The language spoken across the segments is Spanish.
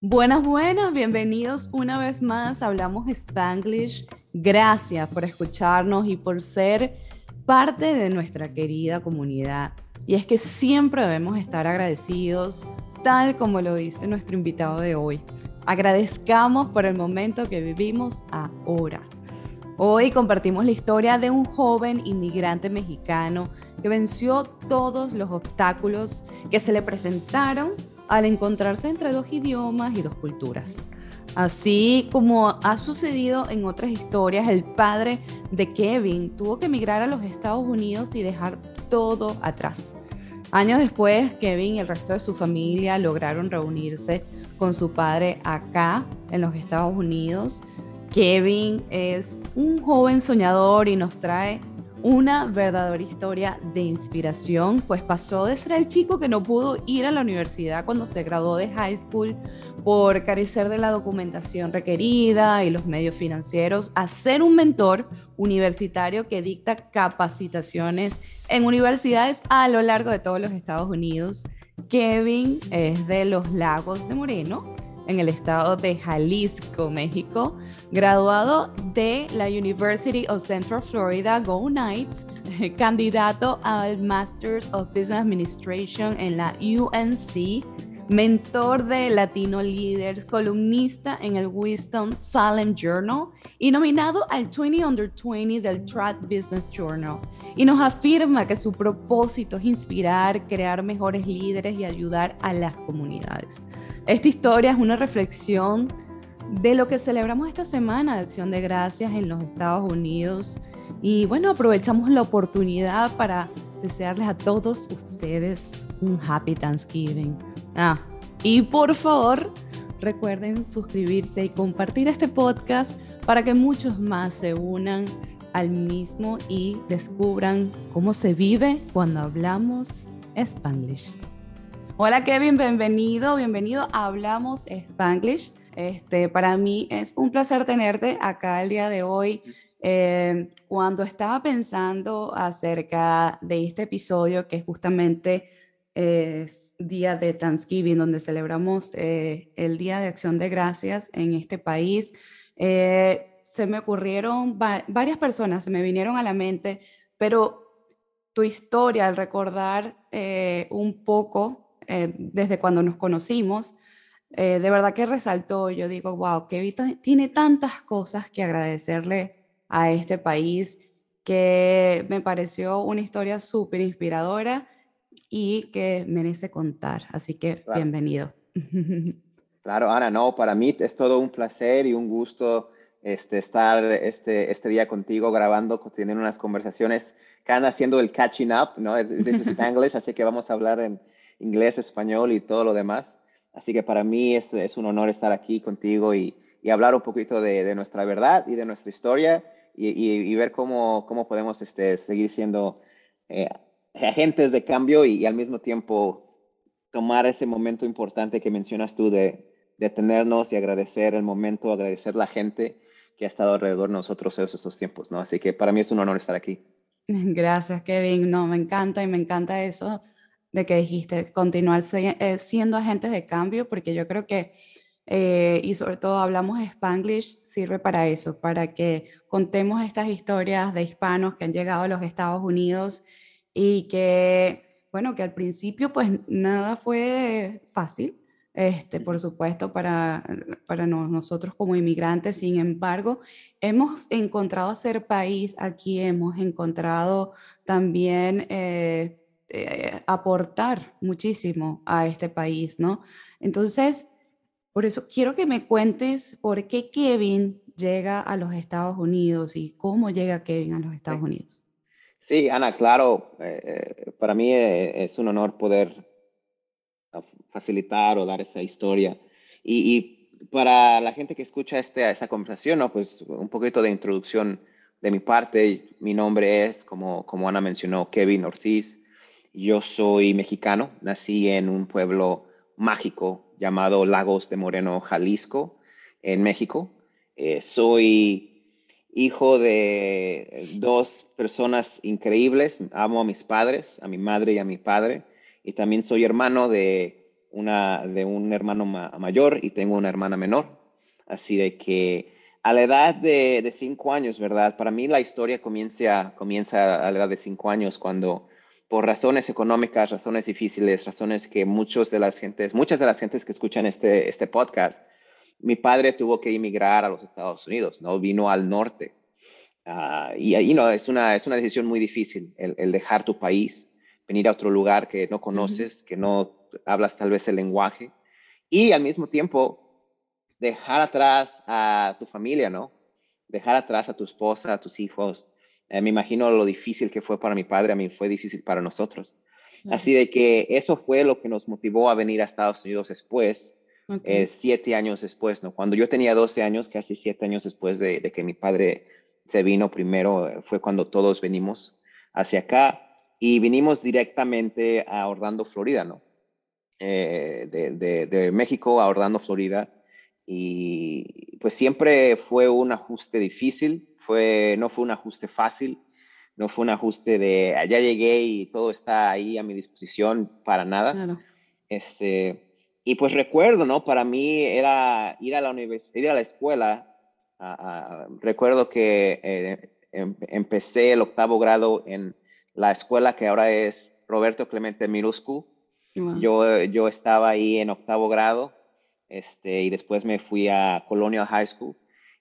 Buenas, buenas, bienvenidos una vez más. Hablamos Spanglish. Gracias por escucharnos y por ser parte de nuestra querida comunidad. Y es que siempre debemos estar agradecidos, tal como lo dice nuestro invitado de hoy. Agradezcamos por el momento que vivimos ahora. Hoy compartimos la historia de un joven inmigrante mexicano que venció todos los obstáculos que se le presentaron al encontrarse entre dos idiomas y dos culturas. Así como ha sucedido en otras historias, el padre de Kevin tuvo que emigrar a los Estados Unidos y dejar todo atrás. Años después, Kevin y el resto de su familia lograron reunirse con su padre acá en los Estados Unidos. Kevin es un joven soñador y nos trae una verdadera historia de inspiración, pues pasó de ser el chico que no pudo ir a la universidad cuando se graduó de high school por carecer de la documentación requerida y los medios financieros, a ser un mentor universitario que dicta capacitaciones en universidades a lo largo de todos los Estados Unidos. Kevin es de los Lagos de Moreno, en el estado de Jalisco, México, graduado de la University of Central Florida, Go Knights, candidato al Masters of Business Administration en la UNC, mentor de Latino Leaders, columnista en el Wisdom Salem Journal y nominado al 20 Under 20 del Track Business Journal. Y nos afirma que su propósito es inspirar, crear mejores líderes y ayudar a las comunidades. Esta historia es una reflexión de lo que celebramos esta semana de Acción de Gracias en los Estados Unidos. Y bueno, aprovechamos la oportunidad para desearles a todos ustedes un Happy Thanksgiving. Ah, y por favor, recuerden suscribirse y compartir este podcast para que muchos más se unan al mismo y descubran cómo se vive cuando hablamos Spanglish. Hola Kevin, bienvenido, bienvenido Hablamos Spanglish. Este, para mí es un placer tenerte acá el día de hoy. Eh, cuando estaba pensando acerca de este episodio, que es justamente día de Thanksgiving, donde celebramos eh, el Día de Acción de Gracias en este país, eh, se me ocurrieron varias personas, se me vinieron a la mente, pero tu historia, al recordar un poco eh, desde cuando nos conocimos, eh, de verdad que resaltó, yo digo, wow, Kevin tiene tantas cosas que agradecerle a este país que me pareció una historia súper inspiradora y que merece contar. Así que bienvenido. Claro, Ana, no, para mí es todo un placer y un gusto este, estar este, este día contigo grabando, teniendo unas conversaciones que andan haciendo el catching up, ¿no? Es, es así que vamos a hablar en, inglés, español y todo lo demás. Así que para mí es, es un honor estar aquí contigo y, y hablar un poquito de, de, nuestra verdad y de nuestra historia y, y, ver cómo, cómo podemos este, seguir siendo eh, agentes de cambio y, al mismo tiempo tomar ese momento importante que mencionas tú de, de tenernos y agradecer el momento, agradecer la gente que ha estado alrededor de nosotros esos, esos tiempos, ¿no? Así que para mí es un honor estar aquí. Gracias, Kevin. No, me encanta y me encanta eso de que dijiste, continuar eh, siendo agentes de cambio, porque yo creo que, eh, y sobre todo hablamos Spanglish, sirve para eso, para que contemos estas historias de hispanos que han llegado a los Estados Unidos y que, bueno, que al principio pues nada fue fácil, este, por supuesto, para, para nosotros como inmigrantes. Sin embargo, hemos encontrado ser país aquí, hemos encontrado también... Eh, eh, aportar muchísimo a este país, ¿no? Entonces, por eso quiero que me cuentes por qué Kevin llega a los Estados Unidos y cómo llega Kevin a los Estados Unidos. Sí, Ana, claro, eh, eh, para mí es un honor poder facilitar o dar esa historia. Y, para la gente que escucha este, esta conversación, ¿no? pues un poquito de introducción de mi parte. Mi nombre es, como, como Ana mencionó, Kevin Ortiz. Yo soy mexicano, nací en un pueblo mágico llamado Lagos de Moreno, Jalisco, en México. Eh, soy hijo de dos personas increíbles. Amo a mis padres, a mi madre y a mi padre. Y también soy hermano de una, de un hermano mayor y tengo una hermana menor. Así de que a la edad de, de, cinco años, ¿verdad? Para mí la historia comienza, comienza a la edad de cinco años cuando por razones económicas, razones difíciles, razones que muchos de las gentes, muchas de las gentes que escuchan este, este podcast, mi padre tuvo que emigrar a los Estados Unidos, ¿no? Vino al norte. Uh, y ahí no, es una, es una decisión muy difícil el, el, dejar tu país, venir a otro lugar que no conoces, uh -huh. que no hablas tal vez el lenguaje, y al mismo tiempo dejar atrás a tu familia, ¿no? Dejar atrás a tu esposa, a tus hijos. Eh, me imagino lo difícil que fue para mi padre, a mí fue difícil para nosotros. Uh -huh. Así de que eso fue lo que nos motivó a venir a Estados Unidos después, okay. eh, siete años después, ¿no? Cuando yo tenía 12 años, casi siete años después de, de que mi padre se vino primero, eh, fue cuando todos venimos hacia acá y vinimos directamente a Orlando, Florida, ¿no? Eh, de, de, de, México a Orlando, Florida. Y pues siempre fue un ajuste difícil, fue, no fue un ajuste fácil, no fue un ajuste de allá llegué y todo está ahí a mi disposición para nada. Claro. Este, y pues recuerdo, ¿no? Para mí era ir a la universidad, ir a la escuela. Recuerdo que eh, em, empecé el octavo grado en la escuela que ahora es Roberto Clemente. Wow. Yo, yo estaba ahí en octavo grado este, y después me fui a Colonial High School.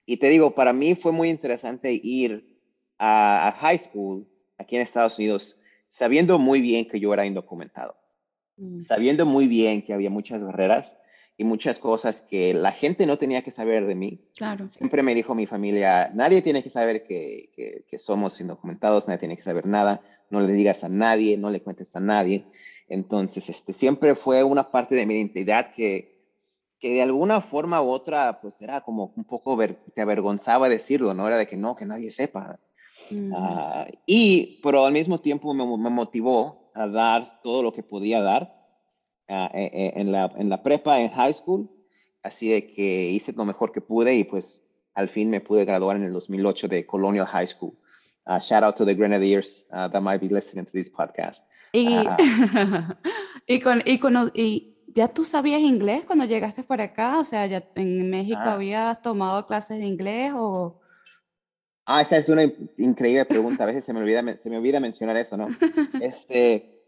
Y te digo, para mí fue muy interesante ir a, a high school aquí en Estados Unidos sabiendo muy bien que yo era indocumentado, mm. sabiendo muy bien que había muchas barreras y muchas cosas que la gente no tenía que saber de mí. Claro. Siempre me dijo mi familia, nadie tiene que saber que, que, que somos indocumentados, nadie tiene que saber nada, no le digas a nadie, no le cuentes a nadie. Entonces, este, siempre fue una parte de mi identidad que, que de alguna forma u otra, pues era como un poco, ver, te avergonzaba decirlo, ¿no? Era de que no, que nadie sepa. Mm. Uh, y, pero al mismo tiempo me, me, motivó a dar todo lo que podía dar uh, en, la, en la prepa, en high school. Así de que hice lo mejor que pude y pues al fin me pude graduar en el 2008 de Colonial High School. Uh, shout out to the Grenadiers that might be listening to this podcast. Y, y, con, y, con, y ¿Ya tú sabías inglés cuando llegaste por acá? O sea, ¿ya en México ah. habías tomado clases de inglés o...? Ah, esa es una increíble pregunta. A veces se me olvida, se me olvida mencionar eso, ¿no? Este,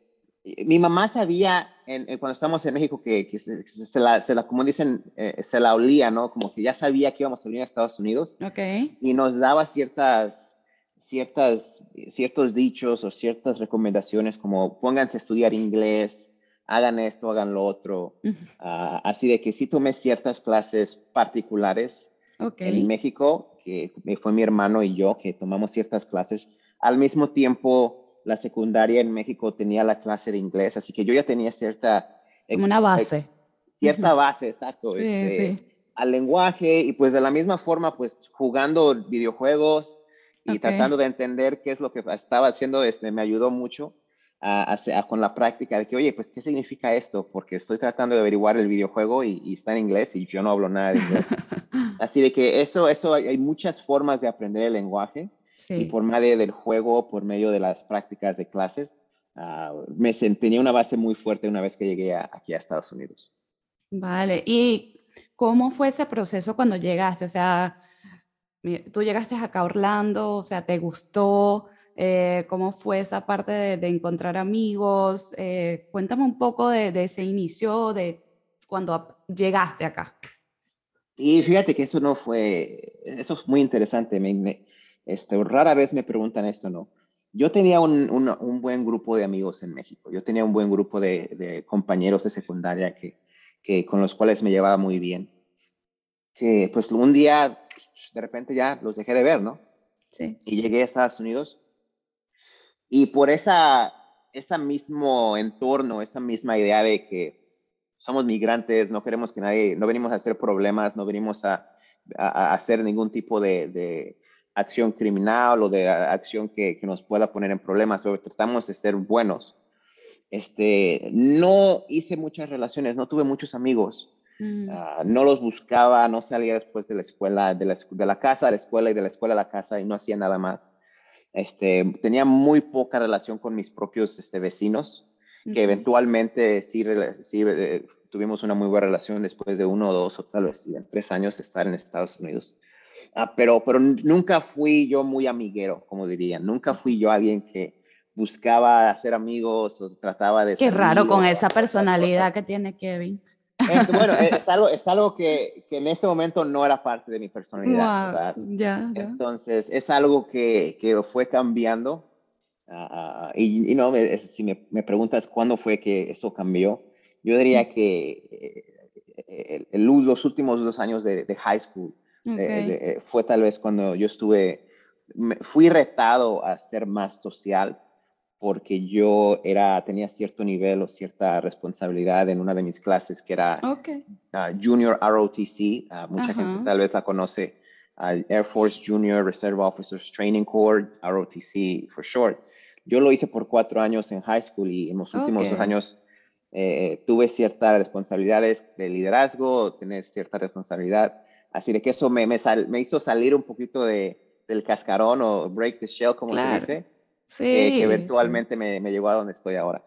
mi mamá sabía en, en, cuando estábamos en México que, que se, se, la, se, la, como dicen, eh, se la olía, ¿no? Como que ya sabía que íbamos a venir a Estados Unidos. Ok. Y nos daba ciertas, ciertas, ciertos dichos o ciertas recomendaciones como pónganse a estudiar inglés, hagan esto, hagan lo otro. Uh -huh. uh, así de que sí tomé ciertas clases particulares okay. en México, que fue mi hermano y yo que tomamos ciertas clases. Al mismo tiempo, la secundaria en México tenía la clase de inglés, así que yo ya tenía cierta... Como una base. Cierta uh -huh. base, exacto. Sí, este, sí. Al lenguaje y pues de la misma forma, pues jugando videojuegos y okay. tratando de entender qué es lo que estaba haciendo, este, me ayudó mucho a, a, con la práctica de que, oye, pues, ¿qué significa esto? Porque estoy tratando de averiguar el videojuego y, y está en inglés y yo no hablo nada de inglés. Así de que eso, eso, hay muchas formas de aprender el lenguaje. Sí. Y por medio del juego, por medio de las prácticas de clases, uh, me tenía una base muy fuerte una vez que llegué a, aquí a Estados Unidos. Vale, ¿y cómo fue ese proceso cuando llegaste? O sea, tú llegaste acá a Orlando, o sea, ¿te gustó? Eh, cómo fue esa parte de, de encontrar amigos. Eh, cuéntame un poco de, de, ese inicio, de cuando llegaste acá. Y fíjate que eso no fue, eso es muy interesante. Me, me, este, rara vez me preguntan esto, ¿no? Yo tenía un, un, un, buen grupo de amigos en México. Yo tenía un buen grupo de, de compañeros de secundaria que, que, con los cuales me llevaba muy bien. Que pues un día, de repente ya los dejé de ver, ¿no? Sí. Y llegué a Estados Unidos y por esa, ese mismo entorno, esa misma idea de que somos migrantes, no queremos que nadie, no venimos a hacer problemas, no venimos a, a, a hacer ningún tipo de, de, acción criminal o de acción que, que, nos pueda poner en problemas, pero tratamos de ser buenos. Este, no hice muchas relaciones, no tuve muchos amigos, mm. uh, no los buscaba, no salía después de la escuela, de la, de la casa a la escuela y de la escuela a la casa y no hacía nada más. Este, tenía muy poca relación con mis propios este, vecinos, que uh -huh. eventualmente sí, sí, eh, tuvimos una muy buena relación después de uno o dos o tal vez tres años de estar en Estados Unidos. Ah, pero, pero nunca fui yo muy amiguero, como diría. Nunca fui yo alguien que buscaba hacer amigos o trataba de... Qué raro con esa personalidad que tiene Kevin. Bueno, es algo, es algo que, que, en ese momento no era parte de mi personalidad. ya, Entonces, es algo que, que fue cambiando. Uh, y, y, no, si me, me, preguntas cuándo fue que eso cambió, yo diría que eh, el, los últimos dos años de, de high school eh, fue tal vez cuando yo estuve, fui retado a ser más social porque yo era, tenía cierto nivel o cierta responsabilidad en una de mis clases que era ah, Junior ROTC. Ah, mucha gente tal vez la conoce, Air Force Junior Reserve Officers Training Corps, ROTC for short. Yo lo hice por cuatro años en high school y en los últimos dos años eh, tuve ciertas responsabilidades de liderazgo, tener cierta responsabilidad. Así de que eso me, me, me hizo salir un poquito de, del cascarón o break the shell, como se dice sí, que, eventualmente me, me llevó a donde estoy ahora.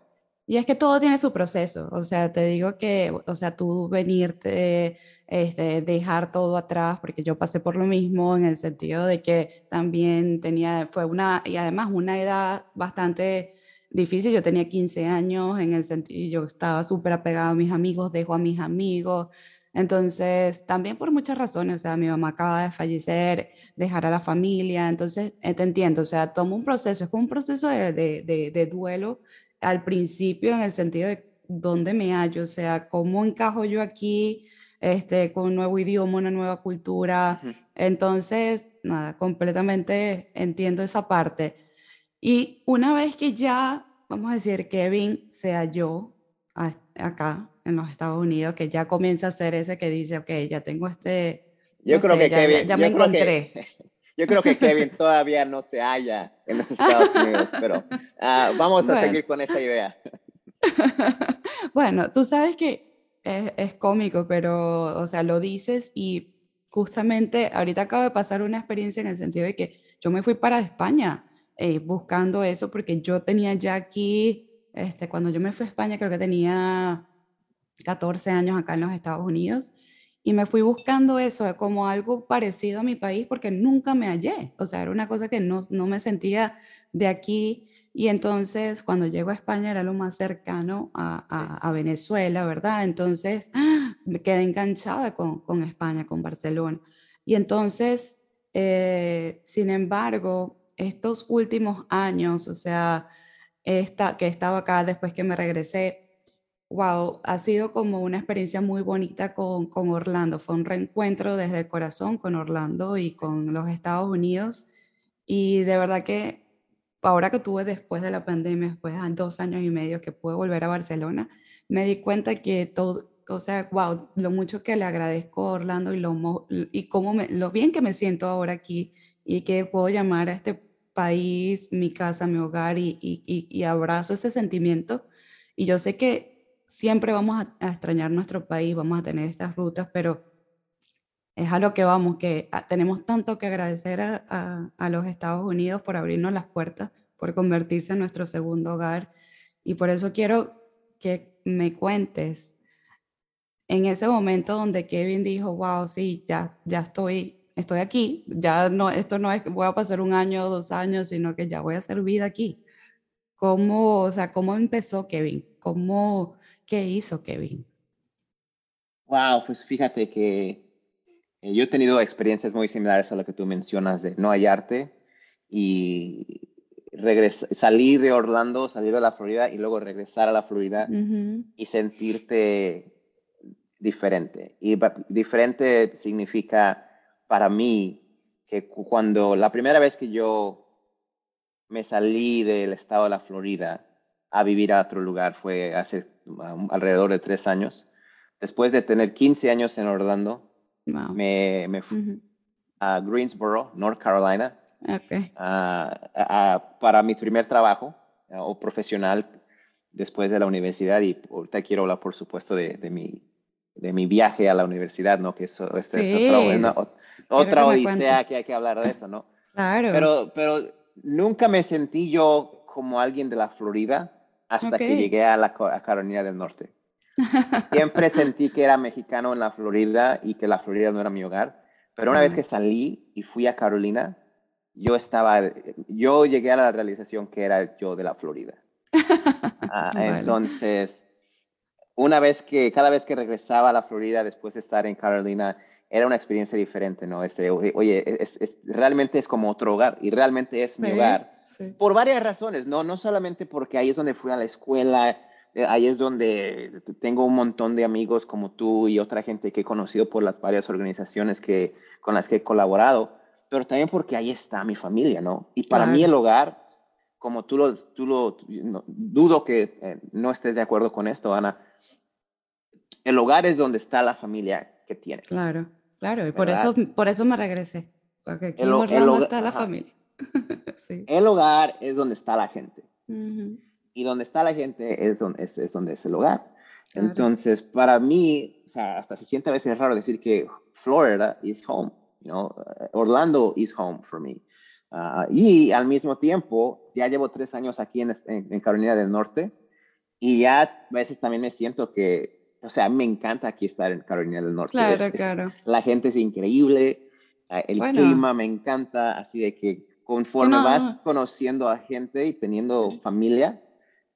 Y es que todo tiene su proceso, o sea, te digo que, o sea, tú venirte, este, dejar todo atrás, porque yo pasé por lo mismo en el sentido de que también tenía, fue una, y además una edad bastante difícil, yo tenía 15 años, en el sentido, yo estaba súper apegado a mis amigos, dejo a mis amigos, entonces, también por muchas razones, o sea, mi mamá acaba de fallecer, dejar a la familia, entonces, eh, te entiendo, o sea, tomo un proceso, es como un proceso de, de, de, duelo al principio en el sentido de dónde me hallo, o sea, cómo encajo yo aquí este, con un nuevo idioma, una nueva cultura. Entonces, nada, completamente entiendo esa parte. Y una vez que ya, vamos a decir, Kevin se halló acá en los Estados Unidos que ya comienza a ser ese que dice, ok, ya tengo este... Yo creo que Kevin... Ya, me encontré. yo creo que Kevin todavía no se halla en los Estados Unidos, pero ah, vamos a seguir con esa idea. bueno, tú sabes que es, es, cómico, pero, o sea, lo dices y justamente ahorita acabo de pasar una experiencia en el sentido de que yo me fui para España eh, buscando eso porque yo tenía ya aquí, este, cuando yo me fui a España creo que tenía 14 años acá en los Estados Unidos y me fui buscando eso como algo parecido a mi país porque nunca me hallé, o sea, era una cosa que no, no me sentía de aquí y entonces cuando llego a España era lo más cercano a, a, Venezuela, ¿verdad? Entonces me quedé enganchada con, con España, con Barcelona. Y entonces, eh, sin embargo, estos últimos años, o sea, esta, que estaba acá después que me regresé, wow, ha sido como una experiencia muy bonita con, con, Orlando. Fue un reencuentro desde el corazón con Orlando y con los Estados Unidos. Y de verdad que ahora que tuve después de la pandemia, después de dos años y medio que pude volver a Barcelona, me di cuenta que todo, o sea, wow, lo mucho que le agradezco a Orlando y lo, y cómo me, lo bien que me siento ahora aquí y que puedo llamar a este país mi casa, mi hogar y, y, y abrazo ese sentimiento. Y yo sé que siempre vamos a, extrañar nuestro país, vamos a tener estas rutas, pero es a lo que vamos, que ah, tenemos tanto que agradecer a, a, los Estados Unidos por abrirnos las puertas, por convertirse en nuestro segundo hogar. Y por eso quiero que me cuentes en ese momento donde Kevin dijo, wow, sí, ya, ya estoy, estoy aquí, ya no, esto no es que voy a pasar un año o dos años, sino que ya voy a hacer vida aquí. ¿Cómo, o sea, cómo empezó Kevin? ¿Cómo, ¿Qué hizo Kevin? Wow, pues fíjate que eh, yo he tenido experiencias muy similares a lo que tú mencionas de no hallarte y salir de Orlando, salir de la Florida y luego regresar a la Florida y sentirte diferente. Y diferente significa para mí que cuando la primera vez que yo me salí del estado de la Florida a vivir a otro lugar fue hace alrededor de tres años. Después de tener 15 años en Orlando, me, me fui a Greensboro, North Carolina, para mi primer trabajo o profesional después de la universidad. Y ahorita quiero hablar, por supuesto, de, de mi, de mi viaje a la universidad, ¿no? Que eso este es otra, odisea que hay que hablar de eso, ¿no? Claro. Pero, pero nunca me sentí yo como alguien de la Florida hasta que llegué a la Carolina del Norte. Siempre sentí que era mexicano en la Florida y que la Florida no era mi hogar. Pero una vez que salí y fui a Carolina, yo estaba, yo llegué a la realización que era yo de la Florida. Ah, entonces, una vez que, cada vez que regresaba a la Florida después de estar en Carolina, era una experiencia diferente, ¿no? Este, oye, es, realmente es como otro hogar y realmente es mi hogar. Por varias razones, ¿no? No solamente porque ahí es donde fui a la escuela, eh, ahí es donde tengo un montón de amigos como tú y otra gente que he conocido por las varias organizaciones que, con las que he colaborado, pero también porque ahí está mi familia, ¿no? Y para mí el hogar, como tú lo, tú lo dudo que eh, no estés de acuerdo con esto, Ana, el hogar es donde está la familia que tienes. Claro. Claro, y por eso, por eso me regresé. Porque aquí el, el está la familia. El hogar es donde está la gente. Y donde está la gente es donde es, es donde es el hogar. Entonces, para mí, o sea, hasta se siente a veces raro decir que Florida is home. You know? Orlando is home for me. Ah, y al mismo tiempo, ya llevo tres años aquí en, en, Carolina del Norte y ya a veces también me siento que o sea, me encanta aquí estar en Carolina del Norte. Claro, claro. la gente es increíble, eh, el clima me encanta, así de que conforme vas conociendo a gente y teniendo familia,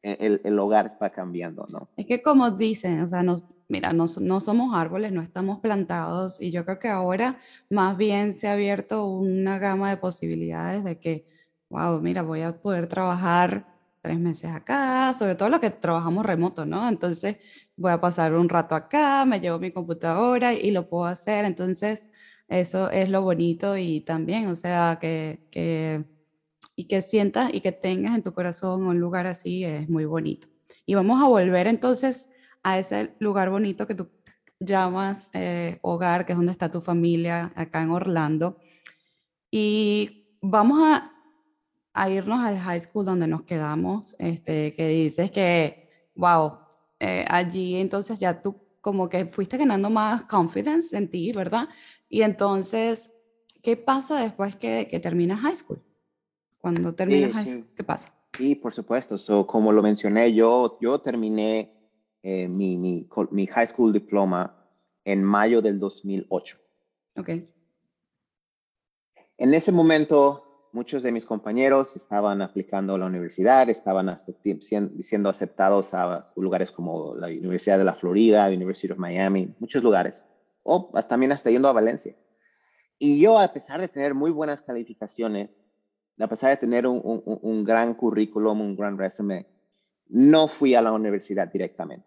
e, el, el, hogar va cambiando, ¿no? Es que como dicen, o sea, nos, mira, no, no somos árboles, no estamos plantados y yo creo que ahora más bien se ha abierto una gama de posibilidades de que, wow, mira, voy a poder trabajar tres meses acá, sobre todo los que trabajamos remoto, ¿no? Entonces voy a pasar un rato acá, me llevo mi computadora y lo puedo hacer. Entonces, eso es lo bonito y también, o sea, que, que, y que sientas y que tengas en tu corazón un lugar así es muy bonito. Y vamos a volver entonces a ese lugar bonito que tú llamas eh, hogar, que es donde está tu familia acá en Orlando. Y vamos a a irnos al high school donde nos quedamos, este, que dices que, wow, eh, allí entonces ya tú como que fuiste ganando más confidence en ti, ¿verdad? Y entonces, ¿qué pasa después que, que terminas high school? Cuando terminas high school, ¿qué pasa? Sí, por supuesto. So, como lo mencioné, yo, yo terminé eh, mi, mi, mi high school diploma en mayo del 2008. Ok. En ese momento muchos de mis compañeros estaban aplicando a la universidad, estaban siendo aceptados a lugares como la Universidad de la Florida, University of Miami, muchos lugares, o también hasta yendo a Valencia. Y yo, a pesar de tener muy buenas calificaciones, a pesar de tener un, gran currículum, un gran resumen, no fui a la universidad directamente.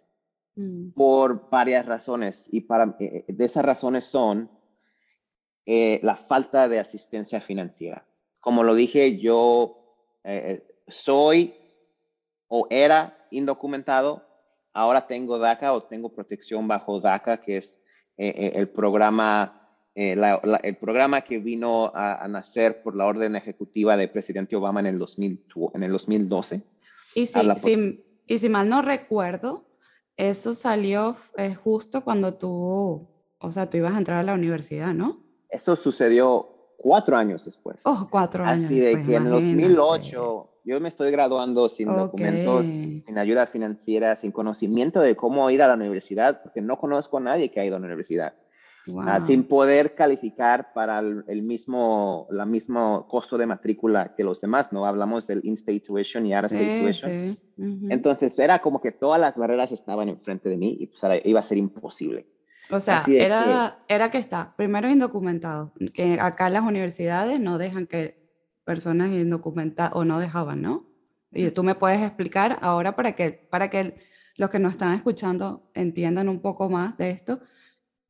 Mm. Por varias razones. Y para, eh, de esas razones son eh, la falta de asistencia financiera como lo dije, yo eh, soy o era indocumentado, ahora tengo DACA o tengo protección bajo DACA, que es eh, eh, el programa el programa que vino a, nacer por la orden ejecutiva del presidente Obama en el, 2000, en el 2012. Y si, y si mal no recuerdo, eso salió justo cuando tú, o sea, tú ibas a entrar a la universidad, ¿no? Eso sucedió cuatro años después. Oh, cuatro años. Así de que en 2008 yo me estoy graduando sin documentos, sin ayuda financiera, sin conocimiento de cómo ir a la universidad, porque no conozco a nadie que ha ido a la universidad. Ah, sin poder calificar para el, mismo, la mismo costo de matrícula que los demás, ¿no? Hablamos del in-state tuition y out-of-state tuition. Entonces era como que todas las barreras estaban enfrente de mí y pues iba a ser imposible. O sea, era, que... era que está, primero indocumentados, que acá las universidades no dejan que personas indocumentadas, o no dejaban, ¿no? Y tú me puedes explicar ahora para que, para que los que nos están escuchando entiendan un poco más de esto.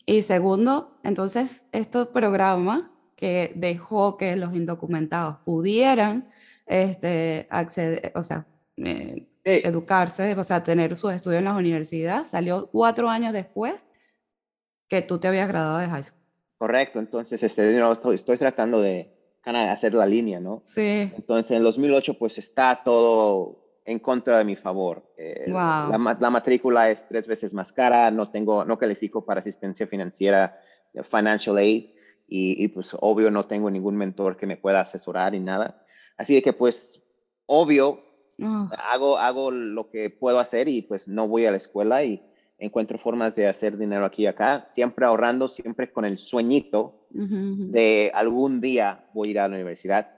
Y segundo, entonces, este programa que dejó que los indocumentados pudieran este, acceder, o sea, eh, educarse, o sea, tener sus estudios en las universidades, salió cuatro años después que tú te habías graduado de high school. Correcto, entonces este, estoy, estoy tratando de hacer la línea, ¿no? Sí. Entonces en 2008 pues está todo en contra de mi favor. Eh, la, la, matrícula es tres veces más cara, no tengo, no califico para asistencia financiera, eh, financial aid, y, y pues obvio no tengo ningún mentor que me pueda asesorar ni nada. Así de que pues obvio hago, hago lo que puedo hacer y pues no voy a la escuela y encuentro formas de hacer dinero aquí y acá, siempre ahorrando, siempre con el sueñito de algún día voy a ir a la universidad.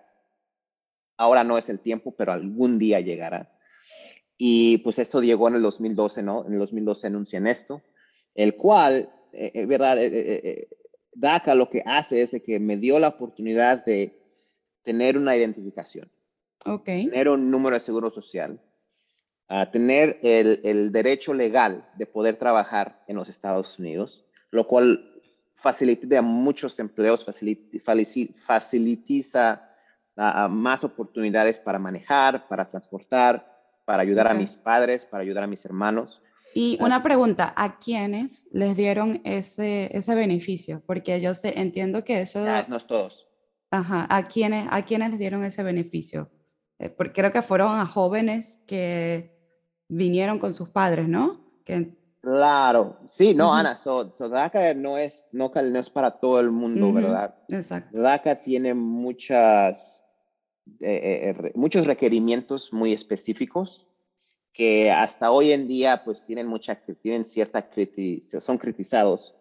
Ahora no es el tiempo, pero algún día llegará. Y pues eso llegó en el 2012, ¿no? En el 2012 anuncian esto, el cual, eh, eh verdad, eh, eh, DACA lo que hace es de que me dio la oportunidad de tener una identificación, okay. tener un número de seguro social, a tener el, el, derecho legal de poder trabajar en los Estados Unidos, lo cual facilita muchos empleos, facilita, más oportunidades para manejar, para transportar, para ayudar a mis padres, para ayudar a mis hermanos. Y una pregunta, ¿a quiénes les dieron ese, ese beneficio? Porque yo sé, entiendo que eso... Ya, no es todos. Ajá, ¿a quiénes, ¿a quiénes les dieron ese beneficio? Eh, porque creo que fueron a jóvenes que vinieron con sus padres, ¿no? Que... Claro, sí, no, Ana, so, DACA no es, no, no, es para todo el mundo, ¿verdad? Exacto. DACA tiene muchas, eh, eh, muchos requerimientos muy específicos que hasta hoy en día pues tienen mucha, tienen cierta son criticados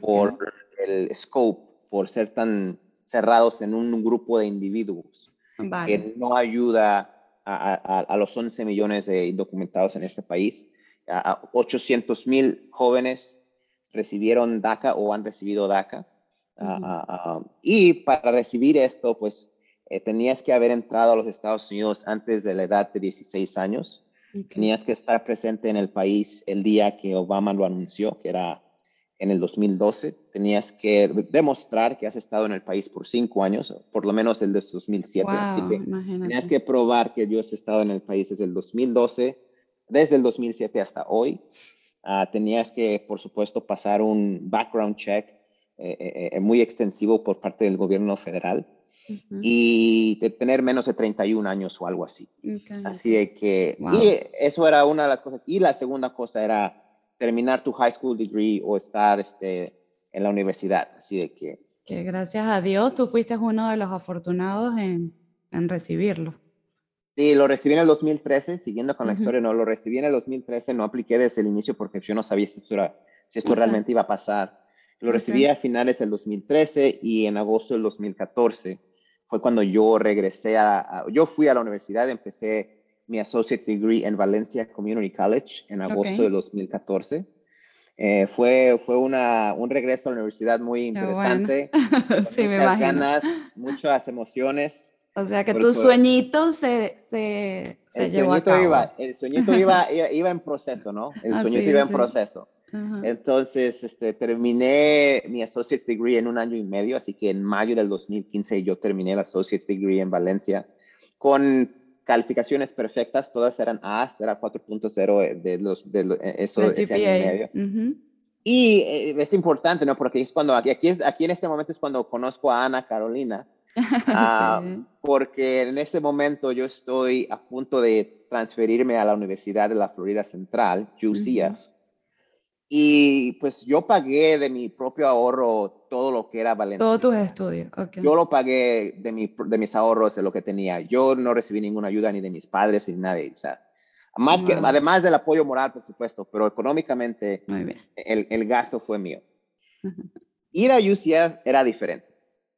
por el scope, por ser tan cerrados en un grupo de individuos que no ayuda a, los 11 millones de indocumentados en este país. A 800 mil jóvenes recibieron DACA o han recibido DACA. y para recibir esto, pues eh, tenías que haber entrado a los Estados Unidos antes de la edad de 16 años. Tenías que estar presente en el país el día que Obama lo anunció, que era en el 2012. Tenías que demostrar que has estado en el país por cinco años, por lo menos el de 2007. tenías que probar que yo he estado en el país desde el 2012, desde el 2007 hasta hoy. Ah, tenías que, por supuesto, pasar un background check eh, eh, eh, muy extensivo por parte del gobierno federal y de tener menos de 31 años o algo así. Así de que, y eso era una de las cosas. Y la segunda cosa era terminar tu high school degree o estar este, en la universidad. Así de que... Que gracias a Dios tú fuiste uno de los afortunados en, en recibirlo. Sí, lo recibí en el 2013, siguiendo con la historia, no, lo recibí en el 2013, no apliqué desde el inicio porque yo no sabía si esto, era, si esto realmente iba a pasar. Lo recibí a finales del 2013 y en agosto del 2014 fue cuando yo regresé a, yo fui a la universidad, empecé mi associate degree en Valencia Community College en agosto de 2014. Eh, fue fue una, un regreso a la universidad muy interesante. sí, me imagino. ganas, muchas emociones. O sea que tu sueñito se, se, se el llevó sueñito a cabo. Iba, el sueñito iba, iba, en proceso, ¿no? El ah, sueñito iba en proceso. Entonces, este, terminé mi associate's degree en un año y medio, así que en mayo del 2015 yo terminé el associate's degree en Valencia con calificaciones perfectas, todas eran A, era 4.0 de los, de eh, eso, de ese año y medio. Y eh, es importante, ¿no? Porque es cuando, aquí, aquí, aquí en este momento es cuando conozco a Ana Carolina, ah, porque en ese momento yo estoy a punto de transferirme a la Universidad de la Florida Central, UCF, y pues yo pagué de mi propio ahorro todo lo que era Valencia. Todos tus estudios, ok. Yo lo pagué de, mi, de mis ahorros, de lo que tenía. Yo no recibí ninguna ayuda ni de mis padres ni nadie. O sea, más que, además del apoyo moral, por supuesto, pero económicamente El, el, gasto fue mío. Ir a UCF era diferente.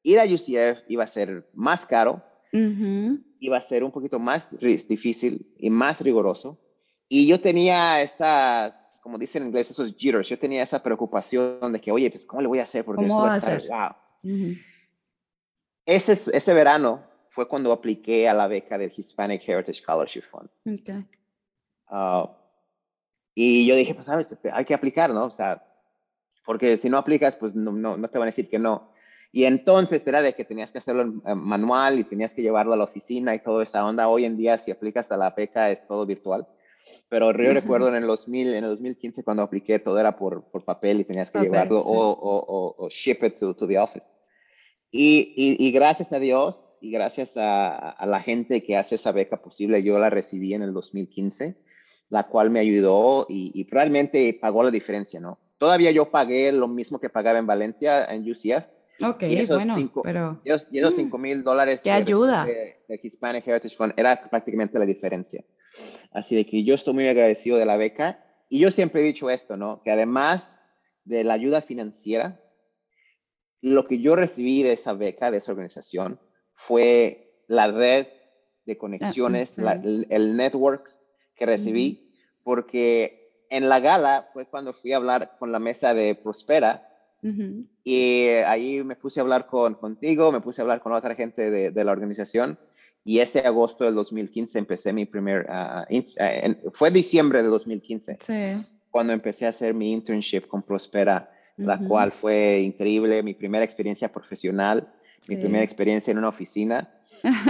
Ir a UCF iba a ser más caro, iba a ser un poquito más difícil y más riguroso. Y yo tenía esas como dicen en inglés, esos jitters. Yo tenía esa preocupación de que, oye, pues, ¿cómo le voy a hacer? Porque ¿Cómo va a hacer? Wow. ese, ese verano fue cuando apliqué a la beca del Hispanic Heritage Scholarship Fund. Okay. Ah, y yo dije, pues, ¿sabes? Hay que aplicar, ¿no? O sea, porque si no aplicas, pues no, no, no te van a decir que no. Y entonces era de que tenías que hacerlo manual y tenías que llevarlo a la oficina y toda esa onda. Hoy en día, si aplicas a la beca, es todo virtual. Pero yo recuerdo en el 2000, en el 2015 cuando apliqué todo era por, por papel y tenías que llevarlo o, o, o, ship it to, to the office. Y, y, gracias a Dios y gracias a, a, la gente que hace esa beca posible, yo la recibí en el 2015, la cual me ayudó y, y realmente pagó la diferencia, ¿no? Todavía yo pagué lo mismo que pagaba en Valencia, en UCF. Ok, y esos bueno, cinco, pero... Y esos, 5 mm. mil dólares ¿Qué ayuda? De, de Hispanic Heritage Fund era prácticamente la diferencia. Así de que yo estoy muy agradecido de la beca. Y yo siempre he dicho esto, ¿no? Que además de la ayuda financiera, lo que yo recibí de esa beca, de esa organización, fue la red de conexiones, el, network que recibí, porque en la gala fue cuando fui a hablar con la mesa de Prospera. Y ahí me puse a hablar con, contigo, me puse a hablar con otra gente de, de la organización y ese agosto del 2015 empecé mi primer, uh, fue diciembre de 2015, sí. cuando empecé a hacer mi internship con Prospera, la cual fue increíble, mi primera experiencia profesional, mi primera experiencia en una oficina.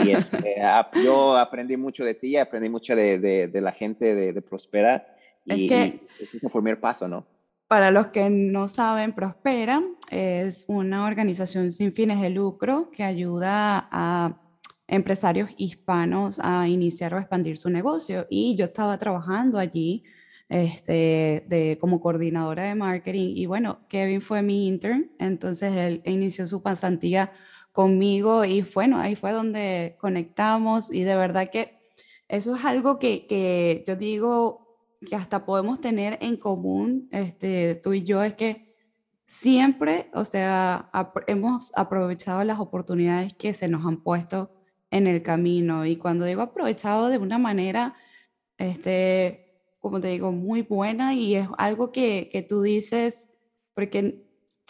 Y este, yo aprendí mucho de ti, aprendí mucho de, de, la gente de, Prospera. Y, es que, ese fue el primer paso, ¿no? Para los que no saben, Prospera es una organización sin fines de lucro que ayuda a empresarios hispanos a iniciar o expandir su negocio. Y yo estaba trabajando allí este, de, como coordinadora de marketing. Y bueno, Kevin fue mi intern, entonces él inició su pasantía conmigo y bueno, ahí fue donde conectamos. Y de verdad que eso es algo que, que yo digo que hasta podemos tener en común, este, tú y yo, es que siempre, o sea, hemos aprovechado las oportunidades que se nos han puesto en el camino. Y cuando digo aprovechado de una manera, este, como te digo, muy buena y es algo que, que tú dices, porque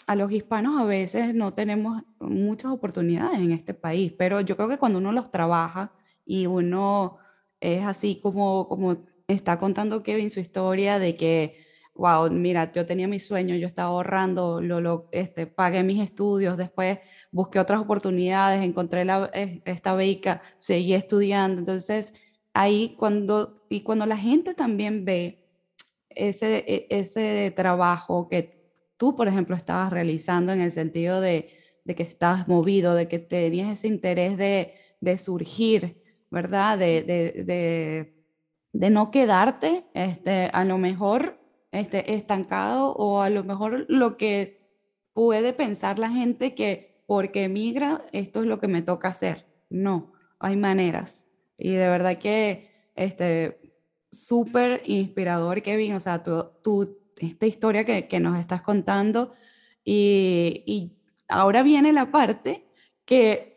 a los hispanos a veces no tenemos muchas oportunidades en este país, pero yo creo que cuando uno los trabaja y uno es así como, como está contando Kevin su historia de que wow, mira, yo tenía mi sueño, yo estaba ahorrando, lo, lo, este, pagué mis estudios, después busqué otras oportunidades, encontré la, esta beca, seguí estudiando. Entonces, ahí cuando, y cuando la gente también ve ese, e, ese trabajo que tú, por ejemplo, estabas realizando en el sentido de, de que estabas movido, de que tenías ese interés de, de surgir, ¿verdad? De, de, no quedarte, este, a lo mejor este, estancado o a lo mejor lo que puede pensar la gente que porque emigra esto es lo que me toca hacer. No, hay maneras. Y de verdad que este súper inspirador, Kevin, o sea, tú, esta historia que, que nos estás contando y, y ahora viene la parte que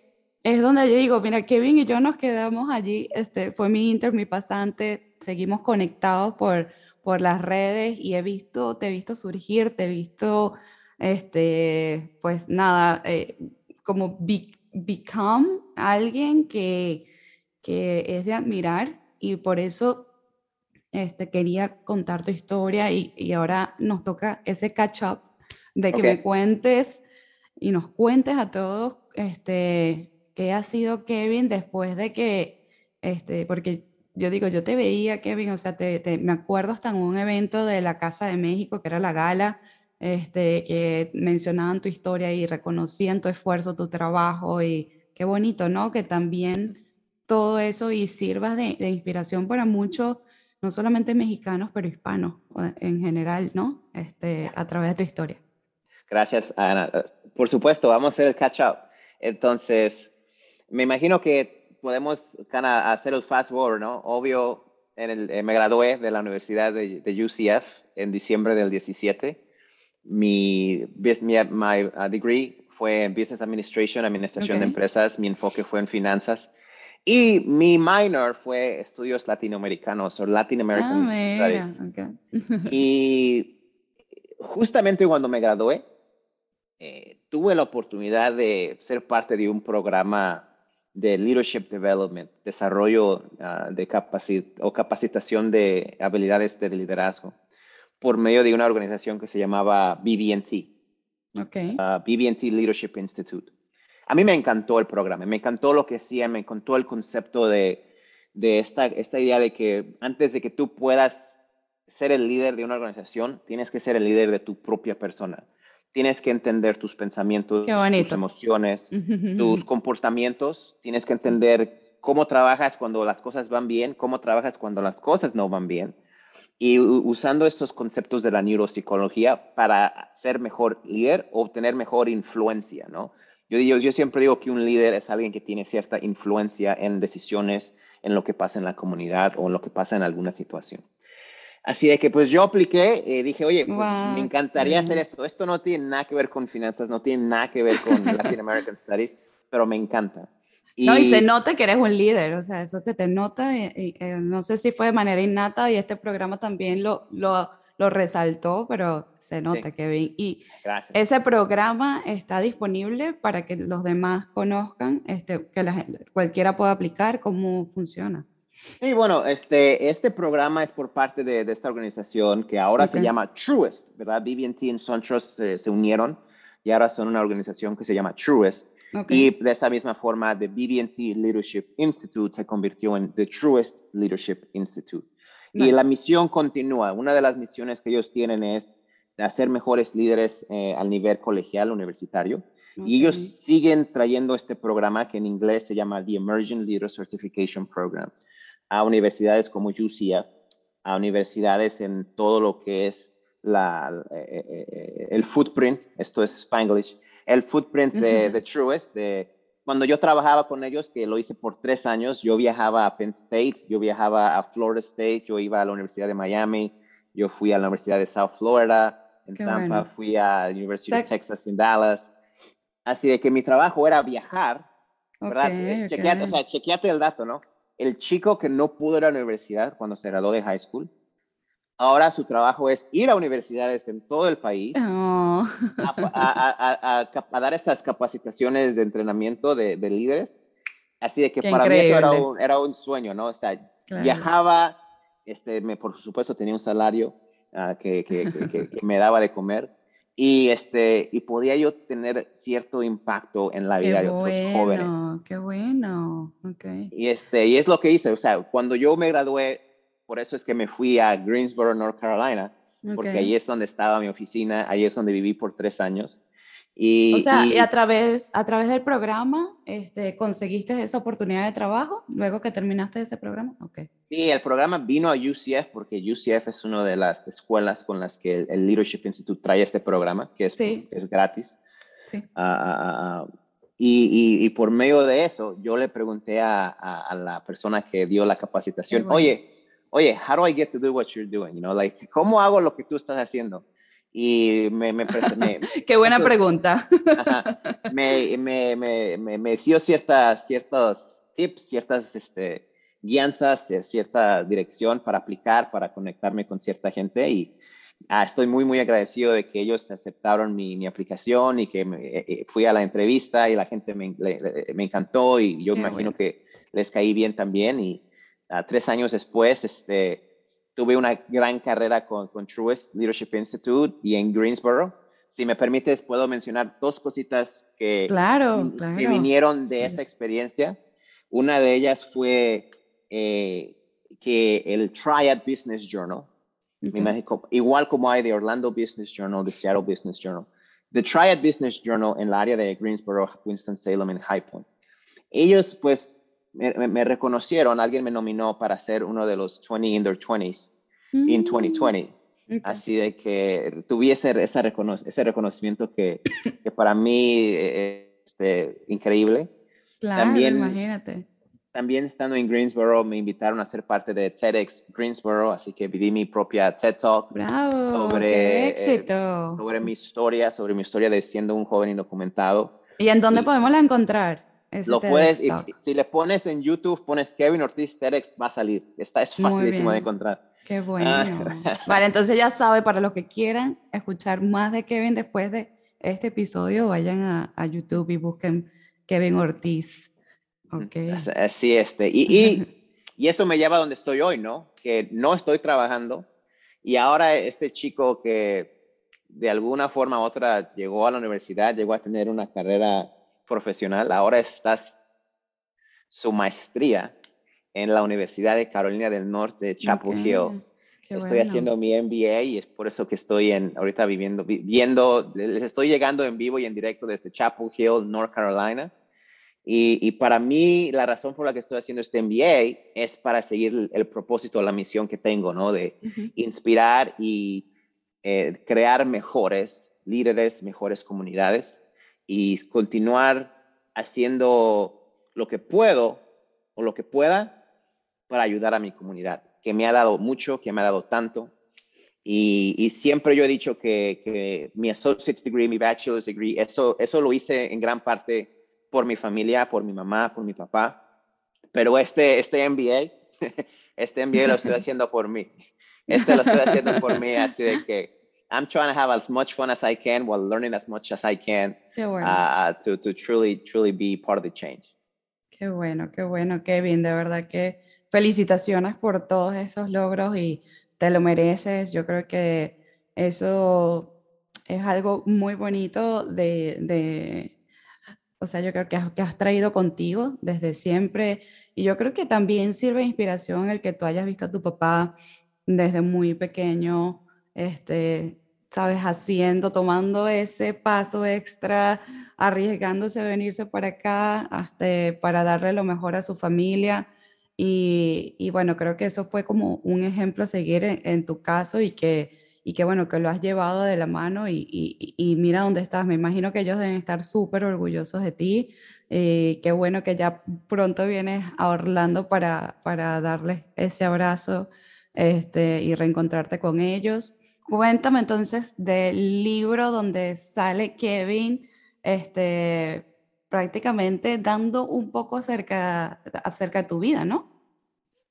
es donde yo digo, mira, Kevin y yo nos quedamos allí, este, fue mi inter, mi pasante, seguimos conectados por, por las redes y he visto, te he visto surgir, te he visto, este, pues nada, eh, como become alguien que, que es de admirar y por eso este, quería contar tu historia y, y ahora nos toca ese catch up de que me cuentes y nos cuentes a todos este, qué ha sido Kevin después de que, este, porque yo digo, yo te veía, Kevin, o sea, te, me acuerdo hasta en un evento de la Casa de México, que era la gala, este, que mencionaban tu historia y reconocían tu esfuerzo, tu trabajo, y qué bonito, ¿no? Que también todo eso y sirvas de, inspiración para muchos, no solamente mexicanos, pero hispanos en general, ¿no? Este, a través de tu historia. Gracias, Ana. Por supuesto, vamos a hacer el catch up. Entonces, me imagino que podemos hacer el fast forward, ¿no? Obvio, en el, eh, me gradué de la Universidad de, UCF en diciembre del 17. Mi, mi my, uh, degree fue en Business Administration, Administración de Empresas. Mi enfoque fue en finanzas. Y mi minor fue estudios latinoamericanos o Latin American ah, Studies. y justamente cuando me gradué, eh, tuve la oportunidad de ser parte de un programa de Leadership Development, desarrollo ah, de capacit o capacitación de habilidades de liderazgo, por medio de una organización que se llamaba BB&T, okay. Ah, BB&T Leadership Institute. A mí me encantó el programa, me encantó lo que hacían, me encantó el concepto de, de esta, esta idea de que antes de que tú puedas ser el líder de una organización, tienes que ser el líder de tu propia persona tienes que entender tus pensamientos, tus emociones, tus comportamientos, tienes que entender cómo trabajas cuando las cosas van bien, cómo trabajas cuando las cosas no van bien. Y usando estos conceptos de la neuropsicología para ser mejor líder o tener mejor influencia, ¿no? Yo, yo siempre digo que un líder es alguien que tiene cierta influencia en decisiones, en lo que pasa en la comunidad o en lo que pasa en alguna situación. Así de que pues yo apliqué, y dije, oye, pues, me encantaría hacer esto. Esto no tiene nada que ver con finanzas, no tiene nada que ver con Latin American Studies, pero me encanta. Y... No, y se nota que eres un líder, o sea, eso te, te nota, y, eh, no sé si fue de manera innata y este programa también lo, lo, lo resaltó, pero se nota, que Kevin. Y ese programa está disponible para que los demás conozcan, este, que la, cualquiera pueda aplicar, cómo funciona. Sí, bueno, este, este programa es por parte de, esta organización que ahora se llama Truest, ¿verdad? BB&T y SunTrust se, se, unieron y ahora son una organización que se llama Truest. Y de esa misma forma, the BB&T Leadership Institute se convirtió en the Truest Leadership Institute. Y la misión continúa. Una de las misiones que ellos tienen es hacer mejores líderes eh, al nivel colegial, universitario. Y ellos siguen trayendo este programa que en inglés se llama The Emerging Leader Certification Program a universidades como UCF, a universidades en todo lo que es la, eh, eh, el footprint, esto es Spanglish, el footprint de, Truest, de cuando yo trabajaba con ellos, que lo hice por tres años, yo viajaba a Penn State, yo viajaba a Florida State, yo iba a la Universidad de Miami, yo fui a la Universidad de South Florida, en Tampa, fui a la Universidad de Texas en Dallas. Así de que mi trabajo era viajar, ¿verdad? Eh, chequeate, o sea, chequeate el dato, ¿no? El chico que no pudo ir a la universidad cuando se graduó de high school, ahora su trabajo es ir a universidades en todo el país oh. a, dar estas capacitaciones de entrenamiento de, líderes. Así de que para mí eso era un, sueño, ¿no? O sea, viajaba, este, me, por supuesto tenía un salario ah, que, que, me daba de comer y este y podía yo tener cierto impacto en la vida de otros jóvenes. Qué bueno, okay. Y este y es lo que hice, o sea, cuando yo me gradué, por eso es que me fui a Greensboro, North Carolina, porque ahí es donde estaba mi oficina, ahí es donde viví por tres años. Y, o sea, y, a, través, a través del programa este, conseguiste esa oportunidad de trabajo luego que terminaste ese programa. Okay. Sí, el programa vino a UCF porque UCF es una de las escuelas con las que el, Leadership Institute trae este programa, que es, es gratis. Sí. Ah, y, y, por medio de eso, yo le pregunté a, a, la persona que dio la capacitación, oye, oye, how do I get to do what you're doing? You know, like, ¿cómo hago lo que tú estás haciendo? Y me... me, Qué buena pregunta. me, me, me, me, dio ciertas, ciertos tips, ciertas este, guianzas, eh, cierta dirección para aplicar, para conectarme con cierta gente y ah, estoy muy, muy agradecido de que ellos aceptaron mi, mi aplicación y que eh, eh, fui a la entrevista y la gente me, me encantó y yo imagino que les caí bien también y uh, tres años después, este tuve una gran carrera con, con Truest Leadership Institute y en Greensboro. Si me permites, puedo mencionar dos cositas que, claro, que vinieron de esa experiencia. Una de ellas fue eh, que el Triad Business Journal, igual como hay de Orlando Business Journal, de Seattle Business Journal, the Triad Business Journal en el área de Greensboro, Winston-Salem en High Point. Ellos pues me, reconocieron, alguien me nominó para ser uno de los 20 under 20s en 2020. Así de que tuviese ese, ese reconocimiento que, que para mí es este, increíble. Claro, también, imagínate. También estando en Greensboro me invitaron a ser parte de TEDx Greensboro, así que vi mi propia TED Talk. ¡Bravo! Sobre, éxito. sobre mi historia, sobre mi historia de siendo un joven indocumentado. ¿Y en dónde podemos la encontrar? Lo puedes, si le pones en YouTube, pones Kevin Ortiz TEDx, va a salir. Está, es facilísimo de encontrar. Qué bueno. Ah. vale, entonces ya sabe, para los que quieran escuchar más de Kevin después de este episodio, vayan a, a YouTube y busquen Kevin Ortiz. Okay. Así, este. Y, y, y, eso me lleva a donde estoy hoy, ¿no? Que no estoy trabajando. Y ahora este chico que de alguna forma u otra llegó a la universidad, llegó a tener una carrera profesional, ahora estás su maestría en la Universidad de Carolina del Norte de Chapel Hill. estoy haciendo mi MBA y es por eso que estoy en, ahorita viviendo, viendo, les estoy llegando en vivo y en directo desde Chapel Hill, North Carolina. Y, para mí, la razón por la que estoy haciendo este MBA es para seguir el, propósito, la misión que tengo, ¿no? De inspirar y eh, crear mejores líderes, mejores comunidades y continuar haciendo lo que puedo o lo que pueda para ayudar a mi comunidad. que me ha dado mucho, que me ha dado tanto. Y, siempre yo he dicho que, mi associate's degree, mi bachelor's degree, eso, eso lo hice en gran parte por mi familia, por mi mamá, por mi papá. Pero este, este MBA, este MBA lo estoy haciendo por mí. Este lo estoy haciendo por mí, así de que I'm trying to have as much fun as I can while learning as much as I can uh, to, to truly, truly be part of the change. Qué bueno, qué bueno, Kevin. De verdad que felicitaciones por todos esos logros y te lo mereces. Yo creo que eso es algo muy bonito de, de o sea, yo creo que has, que has, traído contigo desde siempre. Y yo creo que también sirve de inspiración el que tú hayas visto a tu papá desde muy pequeño, este, sabes, haciendo, tomando ese paso extra, arriesgándose a venirse para acá, hasta para darle lo mejor a su familia. Y, bueno, creo que eso fue como un ejemplo a seguir en, tu caso y que, y que bueno, que lo has llevado de la mano y, y, mira dónde estás. Me imagino que ellos deben estar súper orgullosos de ti. Eh, qué bueno que ya pronto vienes a Orlando para, para darles ese abrazo este, y reencontrarte con ellos. Cuéntame entonces del libro donde sale Kevin, este, prácticamente dando un poco acerca, acerca de tu vida, ¿no?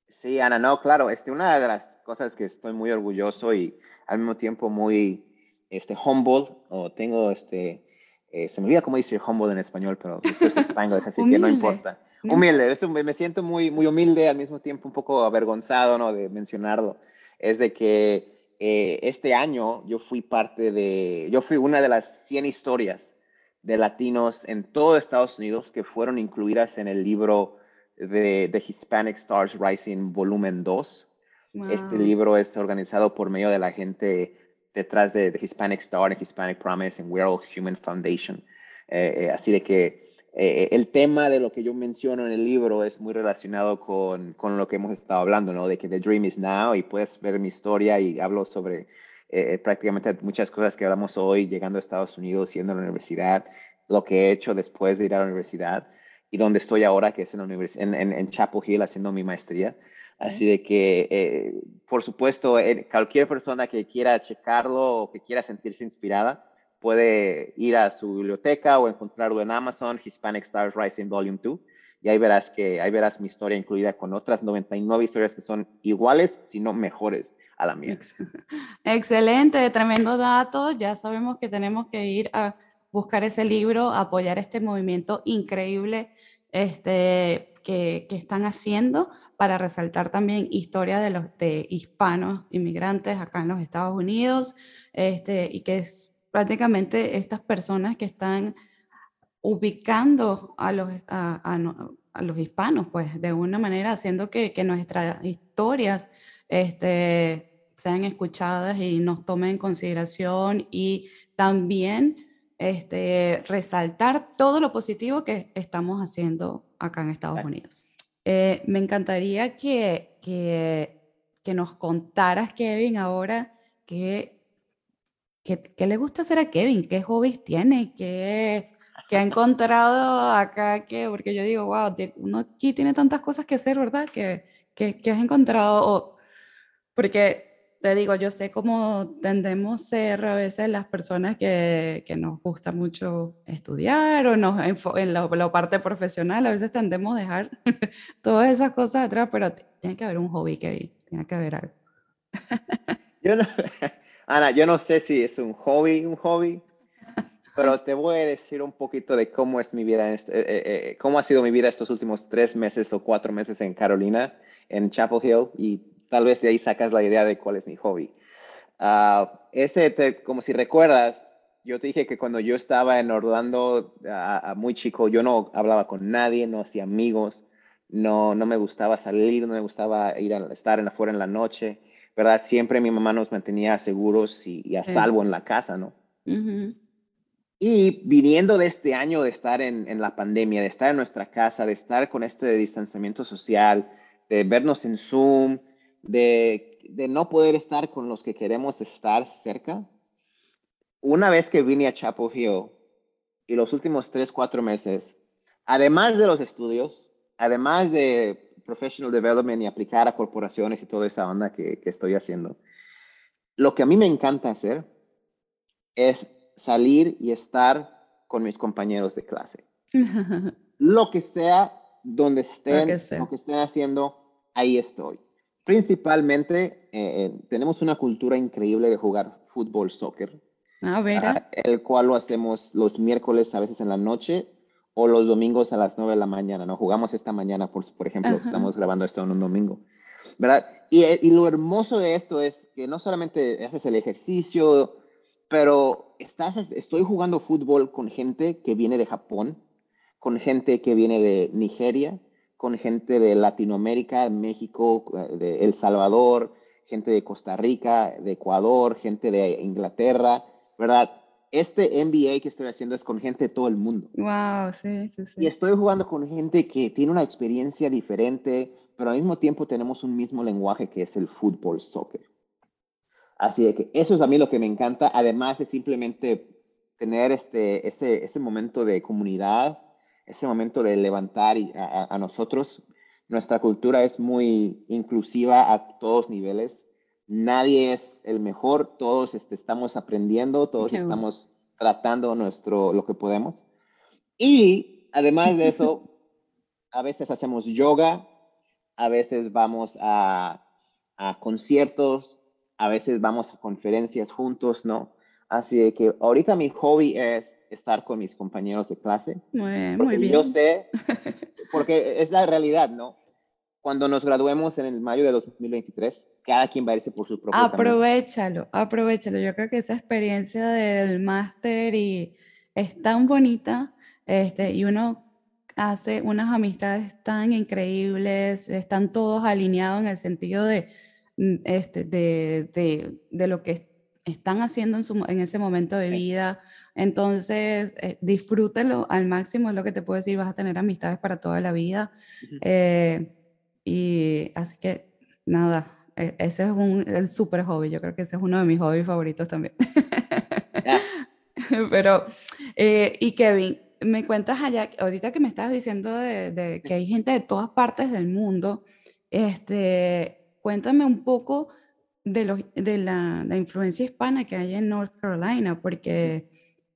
Sí, Ana, no, claro, este, una de las cosas que estoy muy orgulloso y al mismo tiempo muy este, humble, o tengo, este, eh, se me olvida cómo decir humble en español, pero es español, así que no importa. Humilde, eso, me siento muy, muy humilde, al mismo tiempo un poco avergonzado, ¿no? De mencionarlo. Es de que eh, este año yo fui parte de, yo fui una de las 100 historias de latinos en todo Estados Unidos que fueron incluidas en el libro de, The Hispanic Stars Rising Volumen 2. Este libro es organizado por medio de la gente detrás de The Hispanic Star, Hispanic Promise, and We're All Human Foundation. Eh, eh, así de que eh, el tema de lo que yo menciono en el libro es muy relacionado con, con, lo que hemos estado hablando, ¿no? De que The Dream is Now y puedes ver mi historia y hablo sobre eh, prácticamente muchas cosas que hablamos hoy, llegando a Estados Unidos, yendo a la universidad, lo que he hecho después de ir a la universidad y donde estoy ahora, que es en, en, en, en Chapel Hill haciendo mi maestría. Así de que, eh, por supuesto, cualquier persona que quiera checarlo o que quiera sentirse inspirada, puede ir a su biblioteca o encontrarlo en Amazon, Hispanic Stars Rising Volume 2, y ahí verás que ahí verás mi historia incluida con otras 99 historias que son iguales, si no mejores a la mía. Excelente, tremendo dato. Ya sabemos que tenemos que ir a buscar ese libro, apoyar este movimiento increíble este, que, que están haciendo para resaltar también historia de los de hispanos inmigrantes acá en los Estados Unidos este, y que es prácticamente estas personas que están ubicando a los, a, a, los hispanos, pues de una manera haciendo que, que nuestras historias este, sean escuchadas y nos tomen en consideración y también este, resaltar todo lo positivo que estamos haciendo acá en Estados Unidos. Eh, me encantaría que, que, que, nos contaras, Kevin, ahora qué, qué, le gusta hacer a Kevin, qué hobbies tiene, qué, qué ha encontrado acá, que, porque yo digo, wow, uno aquí tiene tantas cosas que hacer, ¿verdad? Que, que, que has encontrado, porque te digo, yo sé cómo tendemos a ser a veces las personas que, que nos gusta mucho estudiar o nos en la, parte profesional, a veces tendemos a dejar todas esas cosas atrás, pero tiene que haber un hobby, Kevin, tiene que haber algo. yo no, Ana, yo no sé si es un hobby, un hobby, pero te voy a decir un poquito de cómo es mi vida, este, eh, eh, eh, cómo ha sido mi vida estos últimos tres meses o cuatro meses en Carolina, en Chapel Hill, y tal vez de ahí sacas la idea de cuál es mi hobby. Uh, ese, como si recuerdas, yo te dije que cuando yo estaba en Orlando, muy chico, yo no hablaba con nadie, no hacía amigos, no, no me gustaba salir, no me gustaba ir a estar en afuera en la noche, ¿verdad? Siempre mi mamá nos mantenía seguros y, a salvo en la casa, ¿no? Y viniendo de este año de estar en, en, la pandemia, de estar en nuestra casa, de estar con este distanciamiento social, de vernos en Zoom, de, no poder estar con los que queremos estar cerca. Una vez que vine a Chapel Hill y los últimos tres, cuatro meses, además de los estudios, además de professional development y aplicar a corporaciones y toda esa onda que, que estoy haciendo. Lo que a mí me encanta hacer es salir y estar con mis compañeros de clase. lo que sea, donde estén, lo que, estén haciendo, ahí estoy. Principalmente, eh, eh, tenemos una cultura increíble de jugar fútbol, soccer. Ah, ah, el cual lo hacemos los miércoles a veces en la noche o los domingos a las 9 de la mañana, ¿no? Jugamos esta mañana, por, por ejemplo, estamos grabando esto en un domingo, ¿verdad? Y, y, lo hermoso de esto es que no solamente haces el ejercicio, pero estás, estoy jugando fútbol con gente que viene de Japón, con gente que viene de Nigeria, con gente de Latinoamérica, México, de El Salvador, gente de Costa Rica, de Ecuador, gente de Inglaterra, ¿verdad? Este NBA que estoy haciendo es con gente de todo el mundo. Wow, sí, sí, sí. Y estoy jugando con gente que tiene una experiencia diferente, pero al mismo tiempo tenemos un mismo lenguaje que es el fútbol, soccer. Así de que eso es a mí lo que me encanta, además de simplemente tener este, ese, ese momento de comunidad, ese momento de levantar a, nosotros. Nuestra cultura es muy inclusiva a todos niveles. Nadie es el mejor, todos este, estamos aprendiendo, todos estamos tratando nuestro, lo que podemos. Y además de eso, a veces hacemos yoga, a veces vamos a, a conciertos, a veces vamos a conferencias juntos, ¿no? Así que ahorita mi hobby es estar con mis compañeros de clase. Muy, muy bien. Yo sé, porque es la realidad, ¿no? Cuando nos graduemos en el mayo de 2023, cada quien va a irse por su propio Aprovechalo, aprovechalo. Yo creo que esa experiencia del máster y es tan bonita este, y uno hace unas amistades tan increíbles, están todos alineados en el sentido de Mm, este, de, de, de, lo que están haciendo en, su, en ese momento de vida. Entonces, eh, disfrútelo al máximo, es lo que te puedo decir, vas a tener amistades para toda la vida. Eh, y así que, nada, e, ese es un el súper hobby, yo creo que ese es uno de mis hobbies favoritos también. Pero, eh, y Kevin, me cuentas allá, ahorita que me estás diciendo de, de, que hay gente de todas partes del mundo, este, cuéntame un poco de, de la, influencia hispana que hay en North Carolina, porque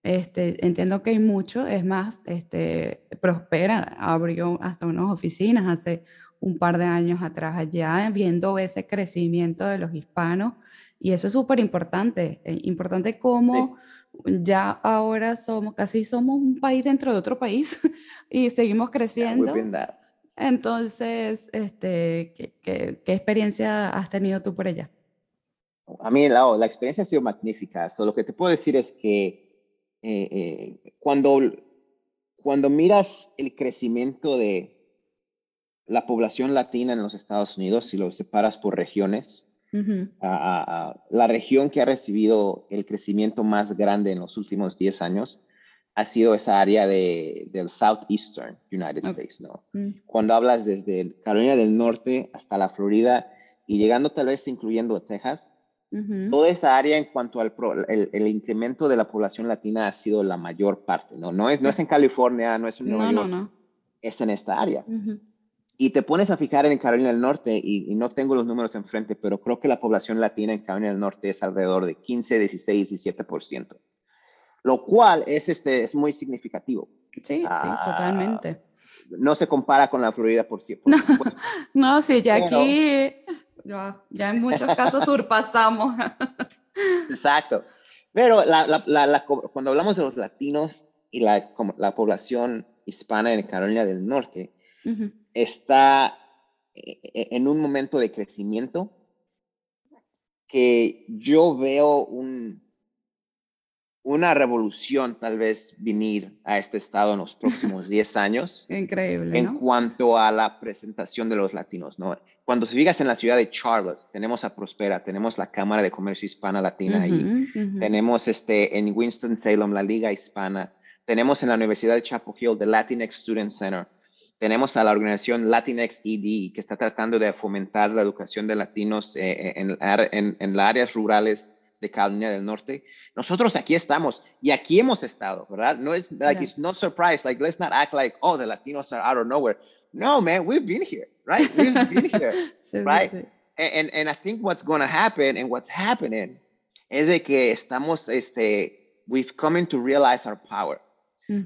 este, entiendo que hay mucho, es más, este, Prospera abrió hasta unas oficinas hace un par de años atrás allá, viendo ese crecimiento de los hispanos, y eso es súper importante, eh, importante como ya ahora somos, casi somos un país dentro de otro país y seguimos creciendo. Entonces, este, ¿qué, experiencia has tenido tú por allá? A mí la, la experiencia ha sido magnífica. Solo lo que te puedo decir es que eh, eh, cuando, cuando miras el crecimiento de la población latina en los Estados Unidos, si lo separas por regiones, la región que ha recibido el crecimiento más grande en los últimos 10 años ha sido esa área de, del Southeastern United States, ¿no? Mm. Cuando hablas desde Carolina del Norte hasta la Florida y llegando tal vez incluyendo Texas, toda esa área en cuanto al el, incremento de la población latina ha sido la mayor parte, ¿no? No es, no es en California, no es en Nueva York, no, es en esta área. Y te pones a fijar en Carolina del Norte, y, y, no tengo los números enfrente, pero creo que la población latina en Carolina del Norte es alrededor de 15, 16, 17% lo cual es, este, es muy significativo. Sí, sí, ah, totalmente. No se compara con la Florida, por, cierto. no, sí, ya aquí, ya, ya, en muchos casos surpasamos. Exacto. Pero la, la, la, cuando hablamos de los latinos y la, la población hispana en Carolina del Norte, está e, e, en un momento de crecimiento que yo veo un, una revolución tal vez venir a este estado en los próximos 10 años. Increíble. En cuanto a la presentación de los latinos, ¿no? Cuando se fijas en la ciudad de Charlotte, tenemos a Prospera, tenemos la Cámara de Comercio Hispana Latina ahí, tenemos este, en Winston-Salem la Liga Hispana, tenemos en la Universidad de Chapel Hill the Latinx Student Center, tenemos a la organización Latinx ED que está tratando de fomentar la educación de latinos eh, en, en, en las áreas rurales de Carolina del Norte. Nosotros aquí estamos y aquí hemos estado, ¿verdad? No es, like, it's no surprise. Like, let's not act like, oh, the Latinos are out of nowhere. No, man, we've been here, right? We've been here, right? And, and I think what's going to happen and what's happening es de que estamos, este, we've come to realize our power.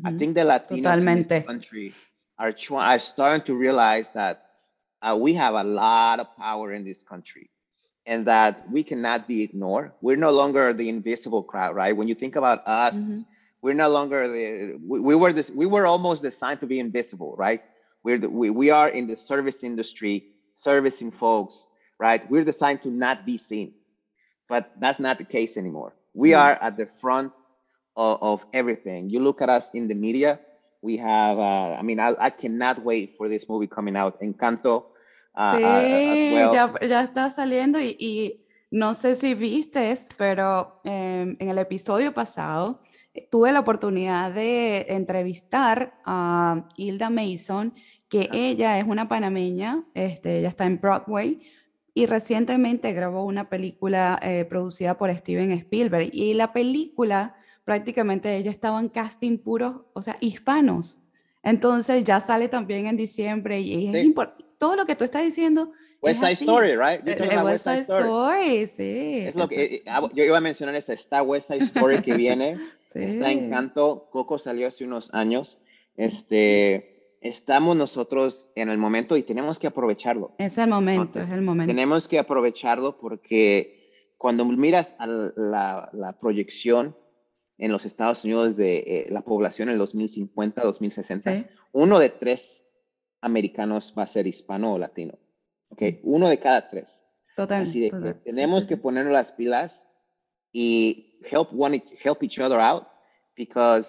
I think the Latinos Totalmente. in this country are, are starting to realize that uh, we have a lot of power in this country and that we cannot be ignored. We're no longer the invisible crowd, right? When you think about us, mm-hmm. we're no longer the, we, we, were this, we were almost designed to be invisible, right? We're the, we, we are in the service industry, servicing folks, right? We're designed to not be seen, but that's not the case anymore. We mm-hmm. are at the front of, of, everything. You look at us in the media, we have, uh, I mean, I, I cannot wait for this movie coming out, Encanto. Uh, sí, uh, well. ya, ya, está saliendo y, y, no sé si vistes, pero eh, en el episodio pasado eh, tuve la oportunidad de entrevistar a Hilda Mason, que ella es una panameña, este, ella está en Broadway y recientemente grabó una película eh, producida por Steven Spielberg y la película prácticamente ella estaba en casting puros, o sea, hispanos. Entonces ya sale también en diciembre y es importante. Todo lo que tú estás diciendo. West Side Story, right? Eh, eh, West Side Story, sí. Es lo que, eh, ah, yo iba a mencionar esta, está West Side Story que viene. sí. Está Encanto. Coco salió hace unos años. Este, estamos nosotros en el momento y tenemos que aprovecharlo. Es el momento, es el momento. Tenemos que aprovecharlo porque cuando miras a la, la proyección en los Estados Unidos de eh, la población en 2050, 2060, uno de tres americanos va a ser hispano o latino. Okay, uno de cada tres. Total. Así tenemos que ponernos las pilas y help one help each other out because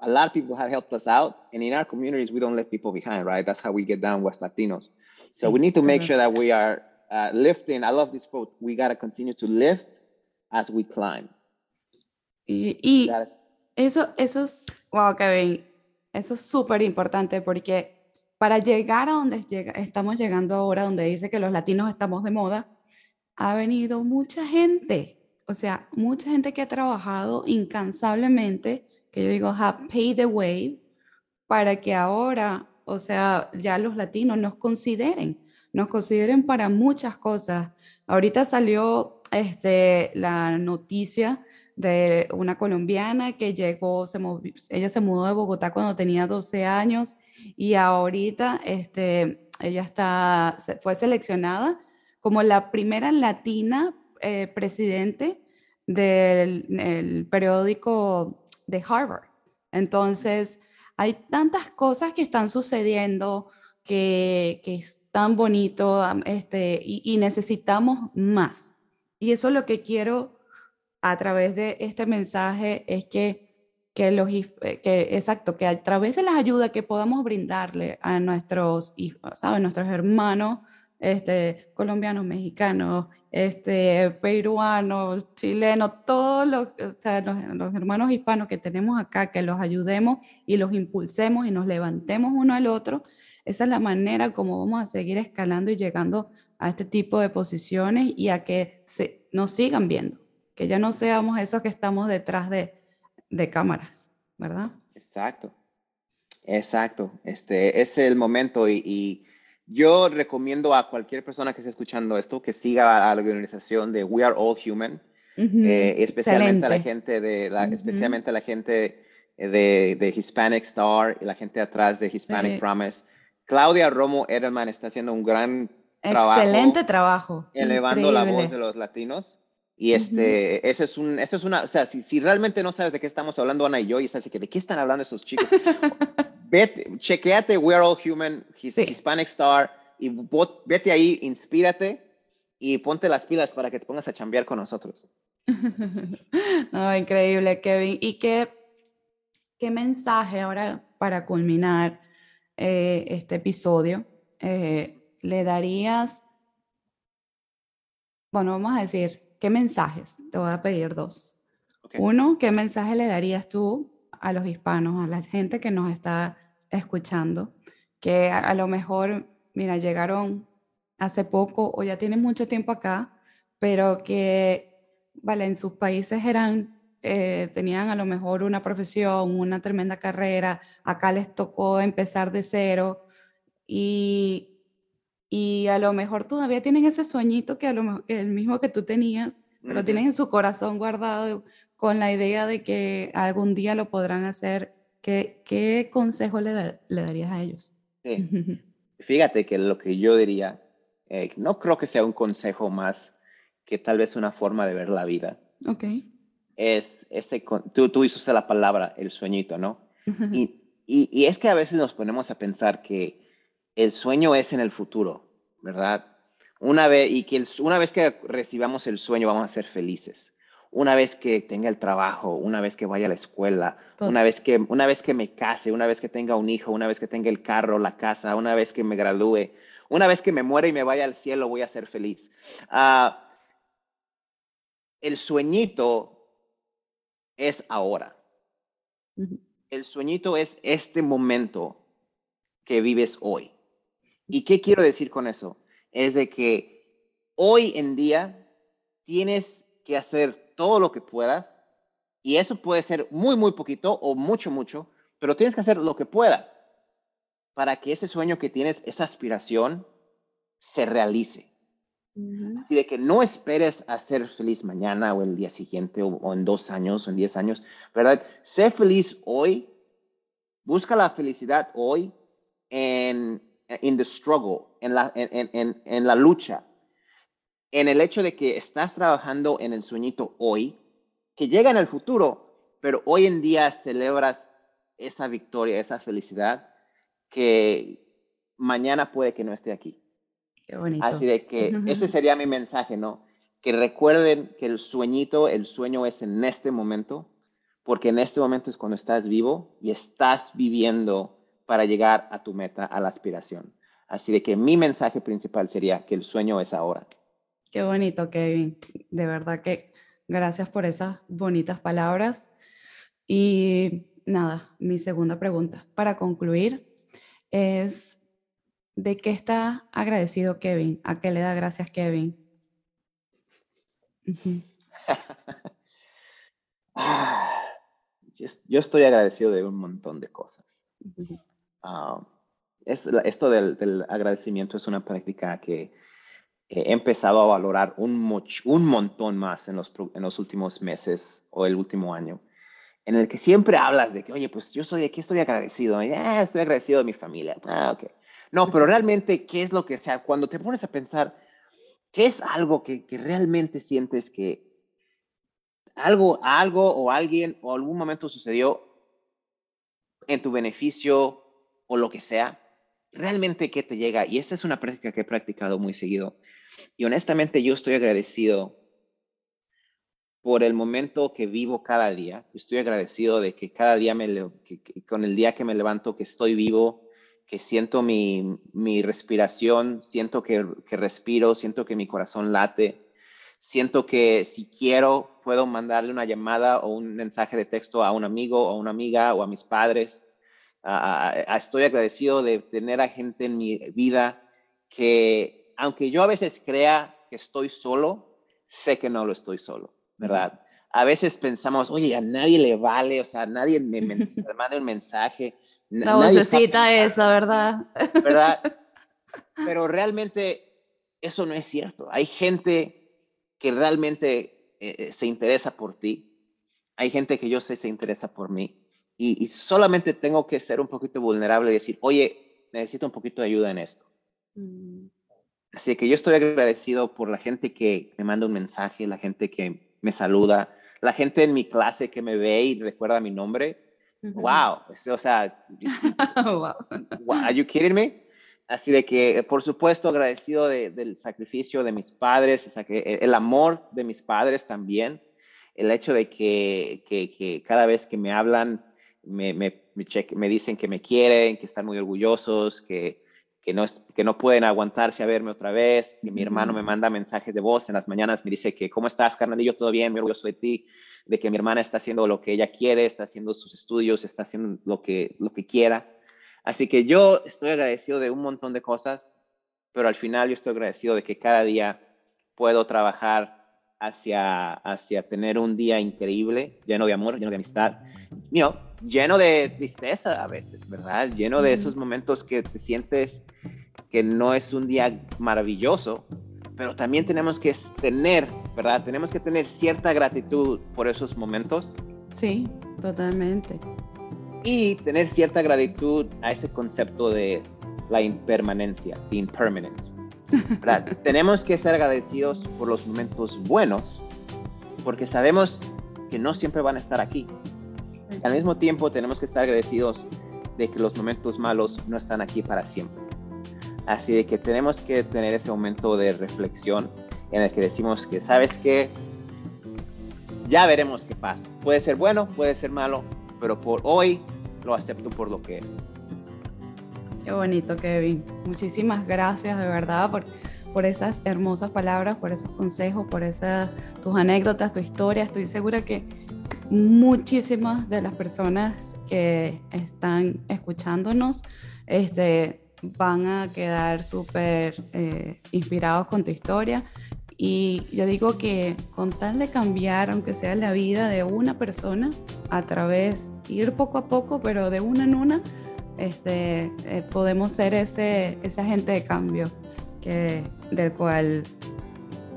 a lot of people have helped us out and in our communities we don't let people behind, right? That's how we get down West Latinos. So we need to make sure that we are uh, lifting. I love this quote. We got to continue to lift as we climb. Y, eso, eso es, wow, Kevin, eso es súper importante porque para llegar a donde llega, estamos llegando ahora, donde dice que los latinos estamos de moda, ha venido mucha gente, o sea, mucha gente que ha trabajado incansablemente, que yo digo, have paid the way, para que ahora, o sea, ya los latinos nos consideren, nos consideren para muchas cosas. Ahorita salió este, la noticia de una colombiana que llegó, se ella se mudó de Bogotá cuando tenía 12 años y ahorita este, ella está, fue seleccionada como la primera latina eh, presidente del periódico de Harvard. Entonces, hay tantas cosas que están sucediendo que, que es tan bonito este, y, y necesitamos más. Y eso es lo que quiero a través de este mensaje es que, que, los, eh, que, exacto, que a través de las ayudas que podamos brindarle a nuestros, ¿sabes? nuestros hermanos este, colombianos, mexicanos, este, peruanos, chilenos, todos los, o sea, los, los, hermanos hispanos que tenemos acá, que los ayudemos y los impulsemos y nos levantemos uno al otro, esa es la manera como vamos a seguir escalando y llegando a este tipo de posiciones y a que se, nos sigan viendo que ya no seamos esos que estamos detrás de, de cámaras, ¿verdad? Exacto, exacto. Este es el momento y, yo recomiendo a cualquier persona que esté escuchando esto que siga a la organización de We Are All Human, eh, especialmente a la gente de la, especialmente a la gente de, de, Hispanic Star y la gente atrás de Hispanic Promise. Claudia Romo Edelman está haciendo un gran trabajo. Excelente trabajo. Elevando la voz de los latinos. Y este, eso es un, eso es una, o sea, si, si, realmente no sabes de qué estamos hablando Ana y yo, y así que de qué están hablando esos chicos, vete, chequeate We're All Human, Hispanic Star, y vete ahí, inspírate y ponte las pilas para que te pongas a chambear con nosotros. no, increíble, Kevin. ¿Y qué, qué mensaje ahora para culminar eh, este episodio eh, le darías? Bueno, vamos a decir, ¿qué mensajes? Te voy a pedir dos. Uno, ¿qué mensaje le darías tú a los hispanos, a la gente que nos está escuchando, que a, lo mejor, mira, llegaron hace poco o ya tienen mucho tiempo acá, pero que vale, en sus países eran, eh, tenían a lo mejor una profesión, una tremenda carrera, acá les tocó empezar de cero y, y a lo mejor todavía tienen ese sueñito que, a lo mejor, que el mismo que tú tenías, pero tienen en su corazón guardado con la idea de que algún día lo podrán hacer. ¿Qué, qué consejo le, le darías a ellos? Sí. Fíjate que lo que yo diría, eh, no creo que sea un consejo más que tal vez una forma de ver la vida. Ok. Es ese, tú, tú usaste la palabra, el sueñito, ¿no? y, y, y, es que a veces nos ponemos a pensar que el sueño es en el futuro, ¿verdad? Una vez, y que una vez que recibamos el sueño vamos a ser felices. Una vez que tenga el trabajo, una vez que vaya a la escuela, una vez, que, una vez que me case, una vez que tenga un hijo, una vez que tenga el carro, la casa, una vez que me gradúe, una vez que me muera y me vaya al cielo, voy a ser feliz. Uh, el sueñito es ahora. El sueñito es este momento que vives hoy. ¿Y qué quiero decir con eso? Es de que hoy en día tienes que hacer todo lo que puedas y eso puede ser muy, muy poquito o mucho, mucho, pero tienes que hacer lo que puedas para que ese sueño que tienes, esa aspiración, se realice. Así de que no esperes a ser feliz mañana o el día siguiente o, en dos años o en diez años, ¿verdad? Sé feliz hoy, busca la felicidad hoy en in the struggle, en la, en, en, en la lucha, en el hecho de que estás trabajando en el sueñito hoy, que llega en el futuro, pero hoy en día celebras esa victoria, esa felicidad que mañana puede que no esté aquí. Así de que ese sería mi mensaje, ¿no? Que recuerden que el sueñito, el sueño es en este momento, porque en este momento es cuando estás vivo y estás viviendo para llegar a tu meta, a la aspiración. Así de que mi mensaje principal sería que el sueño es ahora. Qué bonito, Kevin. De verdad que gracias por esas bonitas palabras. Y nada, mi segunda pregunta para concluir es ¿De qué está agradecido Kevin? ¿A qué le da gracias Kevin? Ah, yo estoy agradecido de un montón de cosas. Ah, es, esto del, agradecimiento es una práctica que he empezado a valorar un, un montón más en los, en los últimos meses o el último año, en el que siempre hablas de que, oye, pues yo soy aquí, estoy agradecido, ah, estoy agradecido de mi familia, ah, ok. No, pero realmente, ¿qué es lo que sea? Cuando te pones a pensar, ¿qué es algo que, realmente sientes que algo, algo o alguien o algún momento sucedió en tu beneficio o lo que sea? Realmente, ¿qué te llega? Y esa es una práctica que he practicado muy seguido. Y honestamente, yo estoy agradecido por el momento que vivo cada día. Estoy agradecido de que cada día me, con el día que me levanto, que estoy vivo, que siento mi, mi respiración, siento que, que, respiro, siento que mi corazón late, siento que si quiero puedo mandarle una llamada o un mensaje de texto a un amigo o una amiga o a mis padres. Estoy agradecido de tener a gente en mi vida que, aunque yo a veces crea que estoy solo, sé que no lo estoy solo, ¿verdad? A veces pensamos, oye, a nadie le vale, o sea, a nadie me, me manda un mensaje, la vocecita esa, ¿verdad? ¿Verdad? Pero realmente eso no es cierto. Hay gente que realmente eh, eh, se interesa por ti. Hay gente que yo sé se interesa por mí. Y, solamente tengo que ser un poquito vulnerable y decir, oye, necesito un poquito de ayuda en esto. Mm. Así que yo estoy agradecido por la gente que me manda un mensaje, la gente que me saluda, la gente en mi clase que me ve y recuerda mi nombre Wow, o sea, wow. ¿are you kidding me? Así de que, por supuesto, agradecido del sacrificio de mis padres, e, el amor de mis padres también, el hecho de que, que, cada vez que me hablan, me, me, me, dicen que me quieren, que están muy orgullosos, que, que, no, que no pueden aguantarse a verme otra vez, que mi hermano me manda mensajes de voz en las mañanas, me dice que, ¿cómo estás, carnalillo? ¿Todo bien? Me orgulloso de ti de que mi hermana está haciendo lo que ella quiere, está haciendo sus estudios, está haciendo lo que, lo que quiera. Así que yo estoy agradecido de un montón de cosas, pero al final yo estoy agradecido de que cada día puedo trabajar hacia, hacia tener un día increíble, lleno de amor, lleno de amistad, you lleno de tristeza a veces, ¿verdad? Lleno de esos momentos que te sientes que no es un día maravilloso, pero también tenemos que tener, ¿verdad? Tenemos que tener cierta gratitud por esos momentos. Sí, totalmente. Y tener cierta gratitud a ese concepto de la impermanencia, the impermanence. tenemos que ser agradecidos por los momentos buenos, porque sabemos que no siempre van a estar aquí. Al mismo tiempo tenemos que estar agradecidos de que los momentos malos no están aquí para siempre. Así de que tenemos que tener ese momento de reflexión en el que decimos que, ¿sabes qué? Ya veremos qué pasa. Puede ser bueno, puede ser malo, pero por hoy lo acepto por lo que es. Qué bonito, Kevin. Muchísimas gracias de verdad por, por esas hermosas palabras, por esos consejos, por esas tus anécdotas, tu historia. Estoy segura que muchísimas de las personas que están escuchándonos este, van a quedar súper eh, inspirados con tu historia. Y yo digo que con tal de cambiar, aunque sea la vida de una persona, a través, ir poco a poco, pero de una en una, este, eh, podemos ser ese, ese agente de cambio que, del cual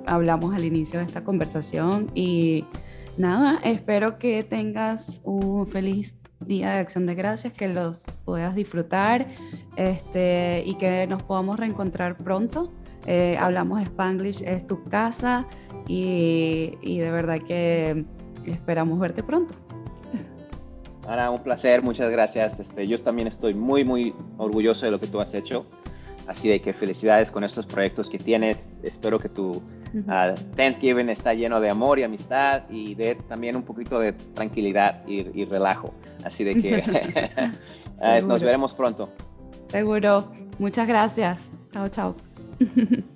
hablamos al inicio de esta conversación. Y nada, espero que tengas un feliz día de acción de gracias, que los puedas disfrutar este, y que nos podamos reencontrar pronto. Eh, hablamos Spanglish, es tu casa y, y de verdad que esperamos verte pronto. Ana, un placer, muchas gracias. Este, yo también estoy muy, muy orgulloso de lo que tú has hecho. Así de que felicidades con estos proyectos que tienes. Espero que tu ah, Thanksgiving está lleno de amor y amistad y de también un poquito de tranquilidad y, relajo. Así de que ah, nos veremos pronto. Seguro. Muchas gracias. Chao, chao.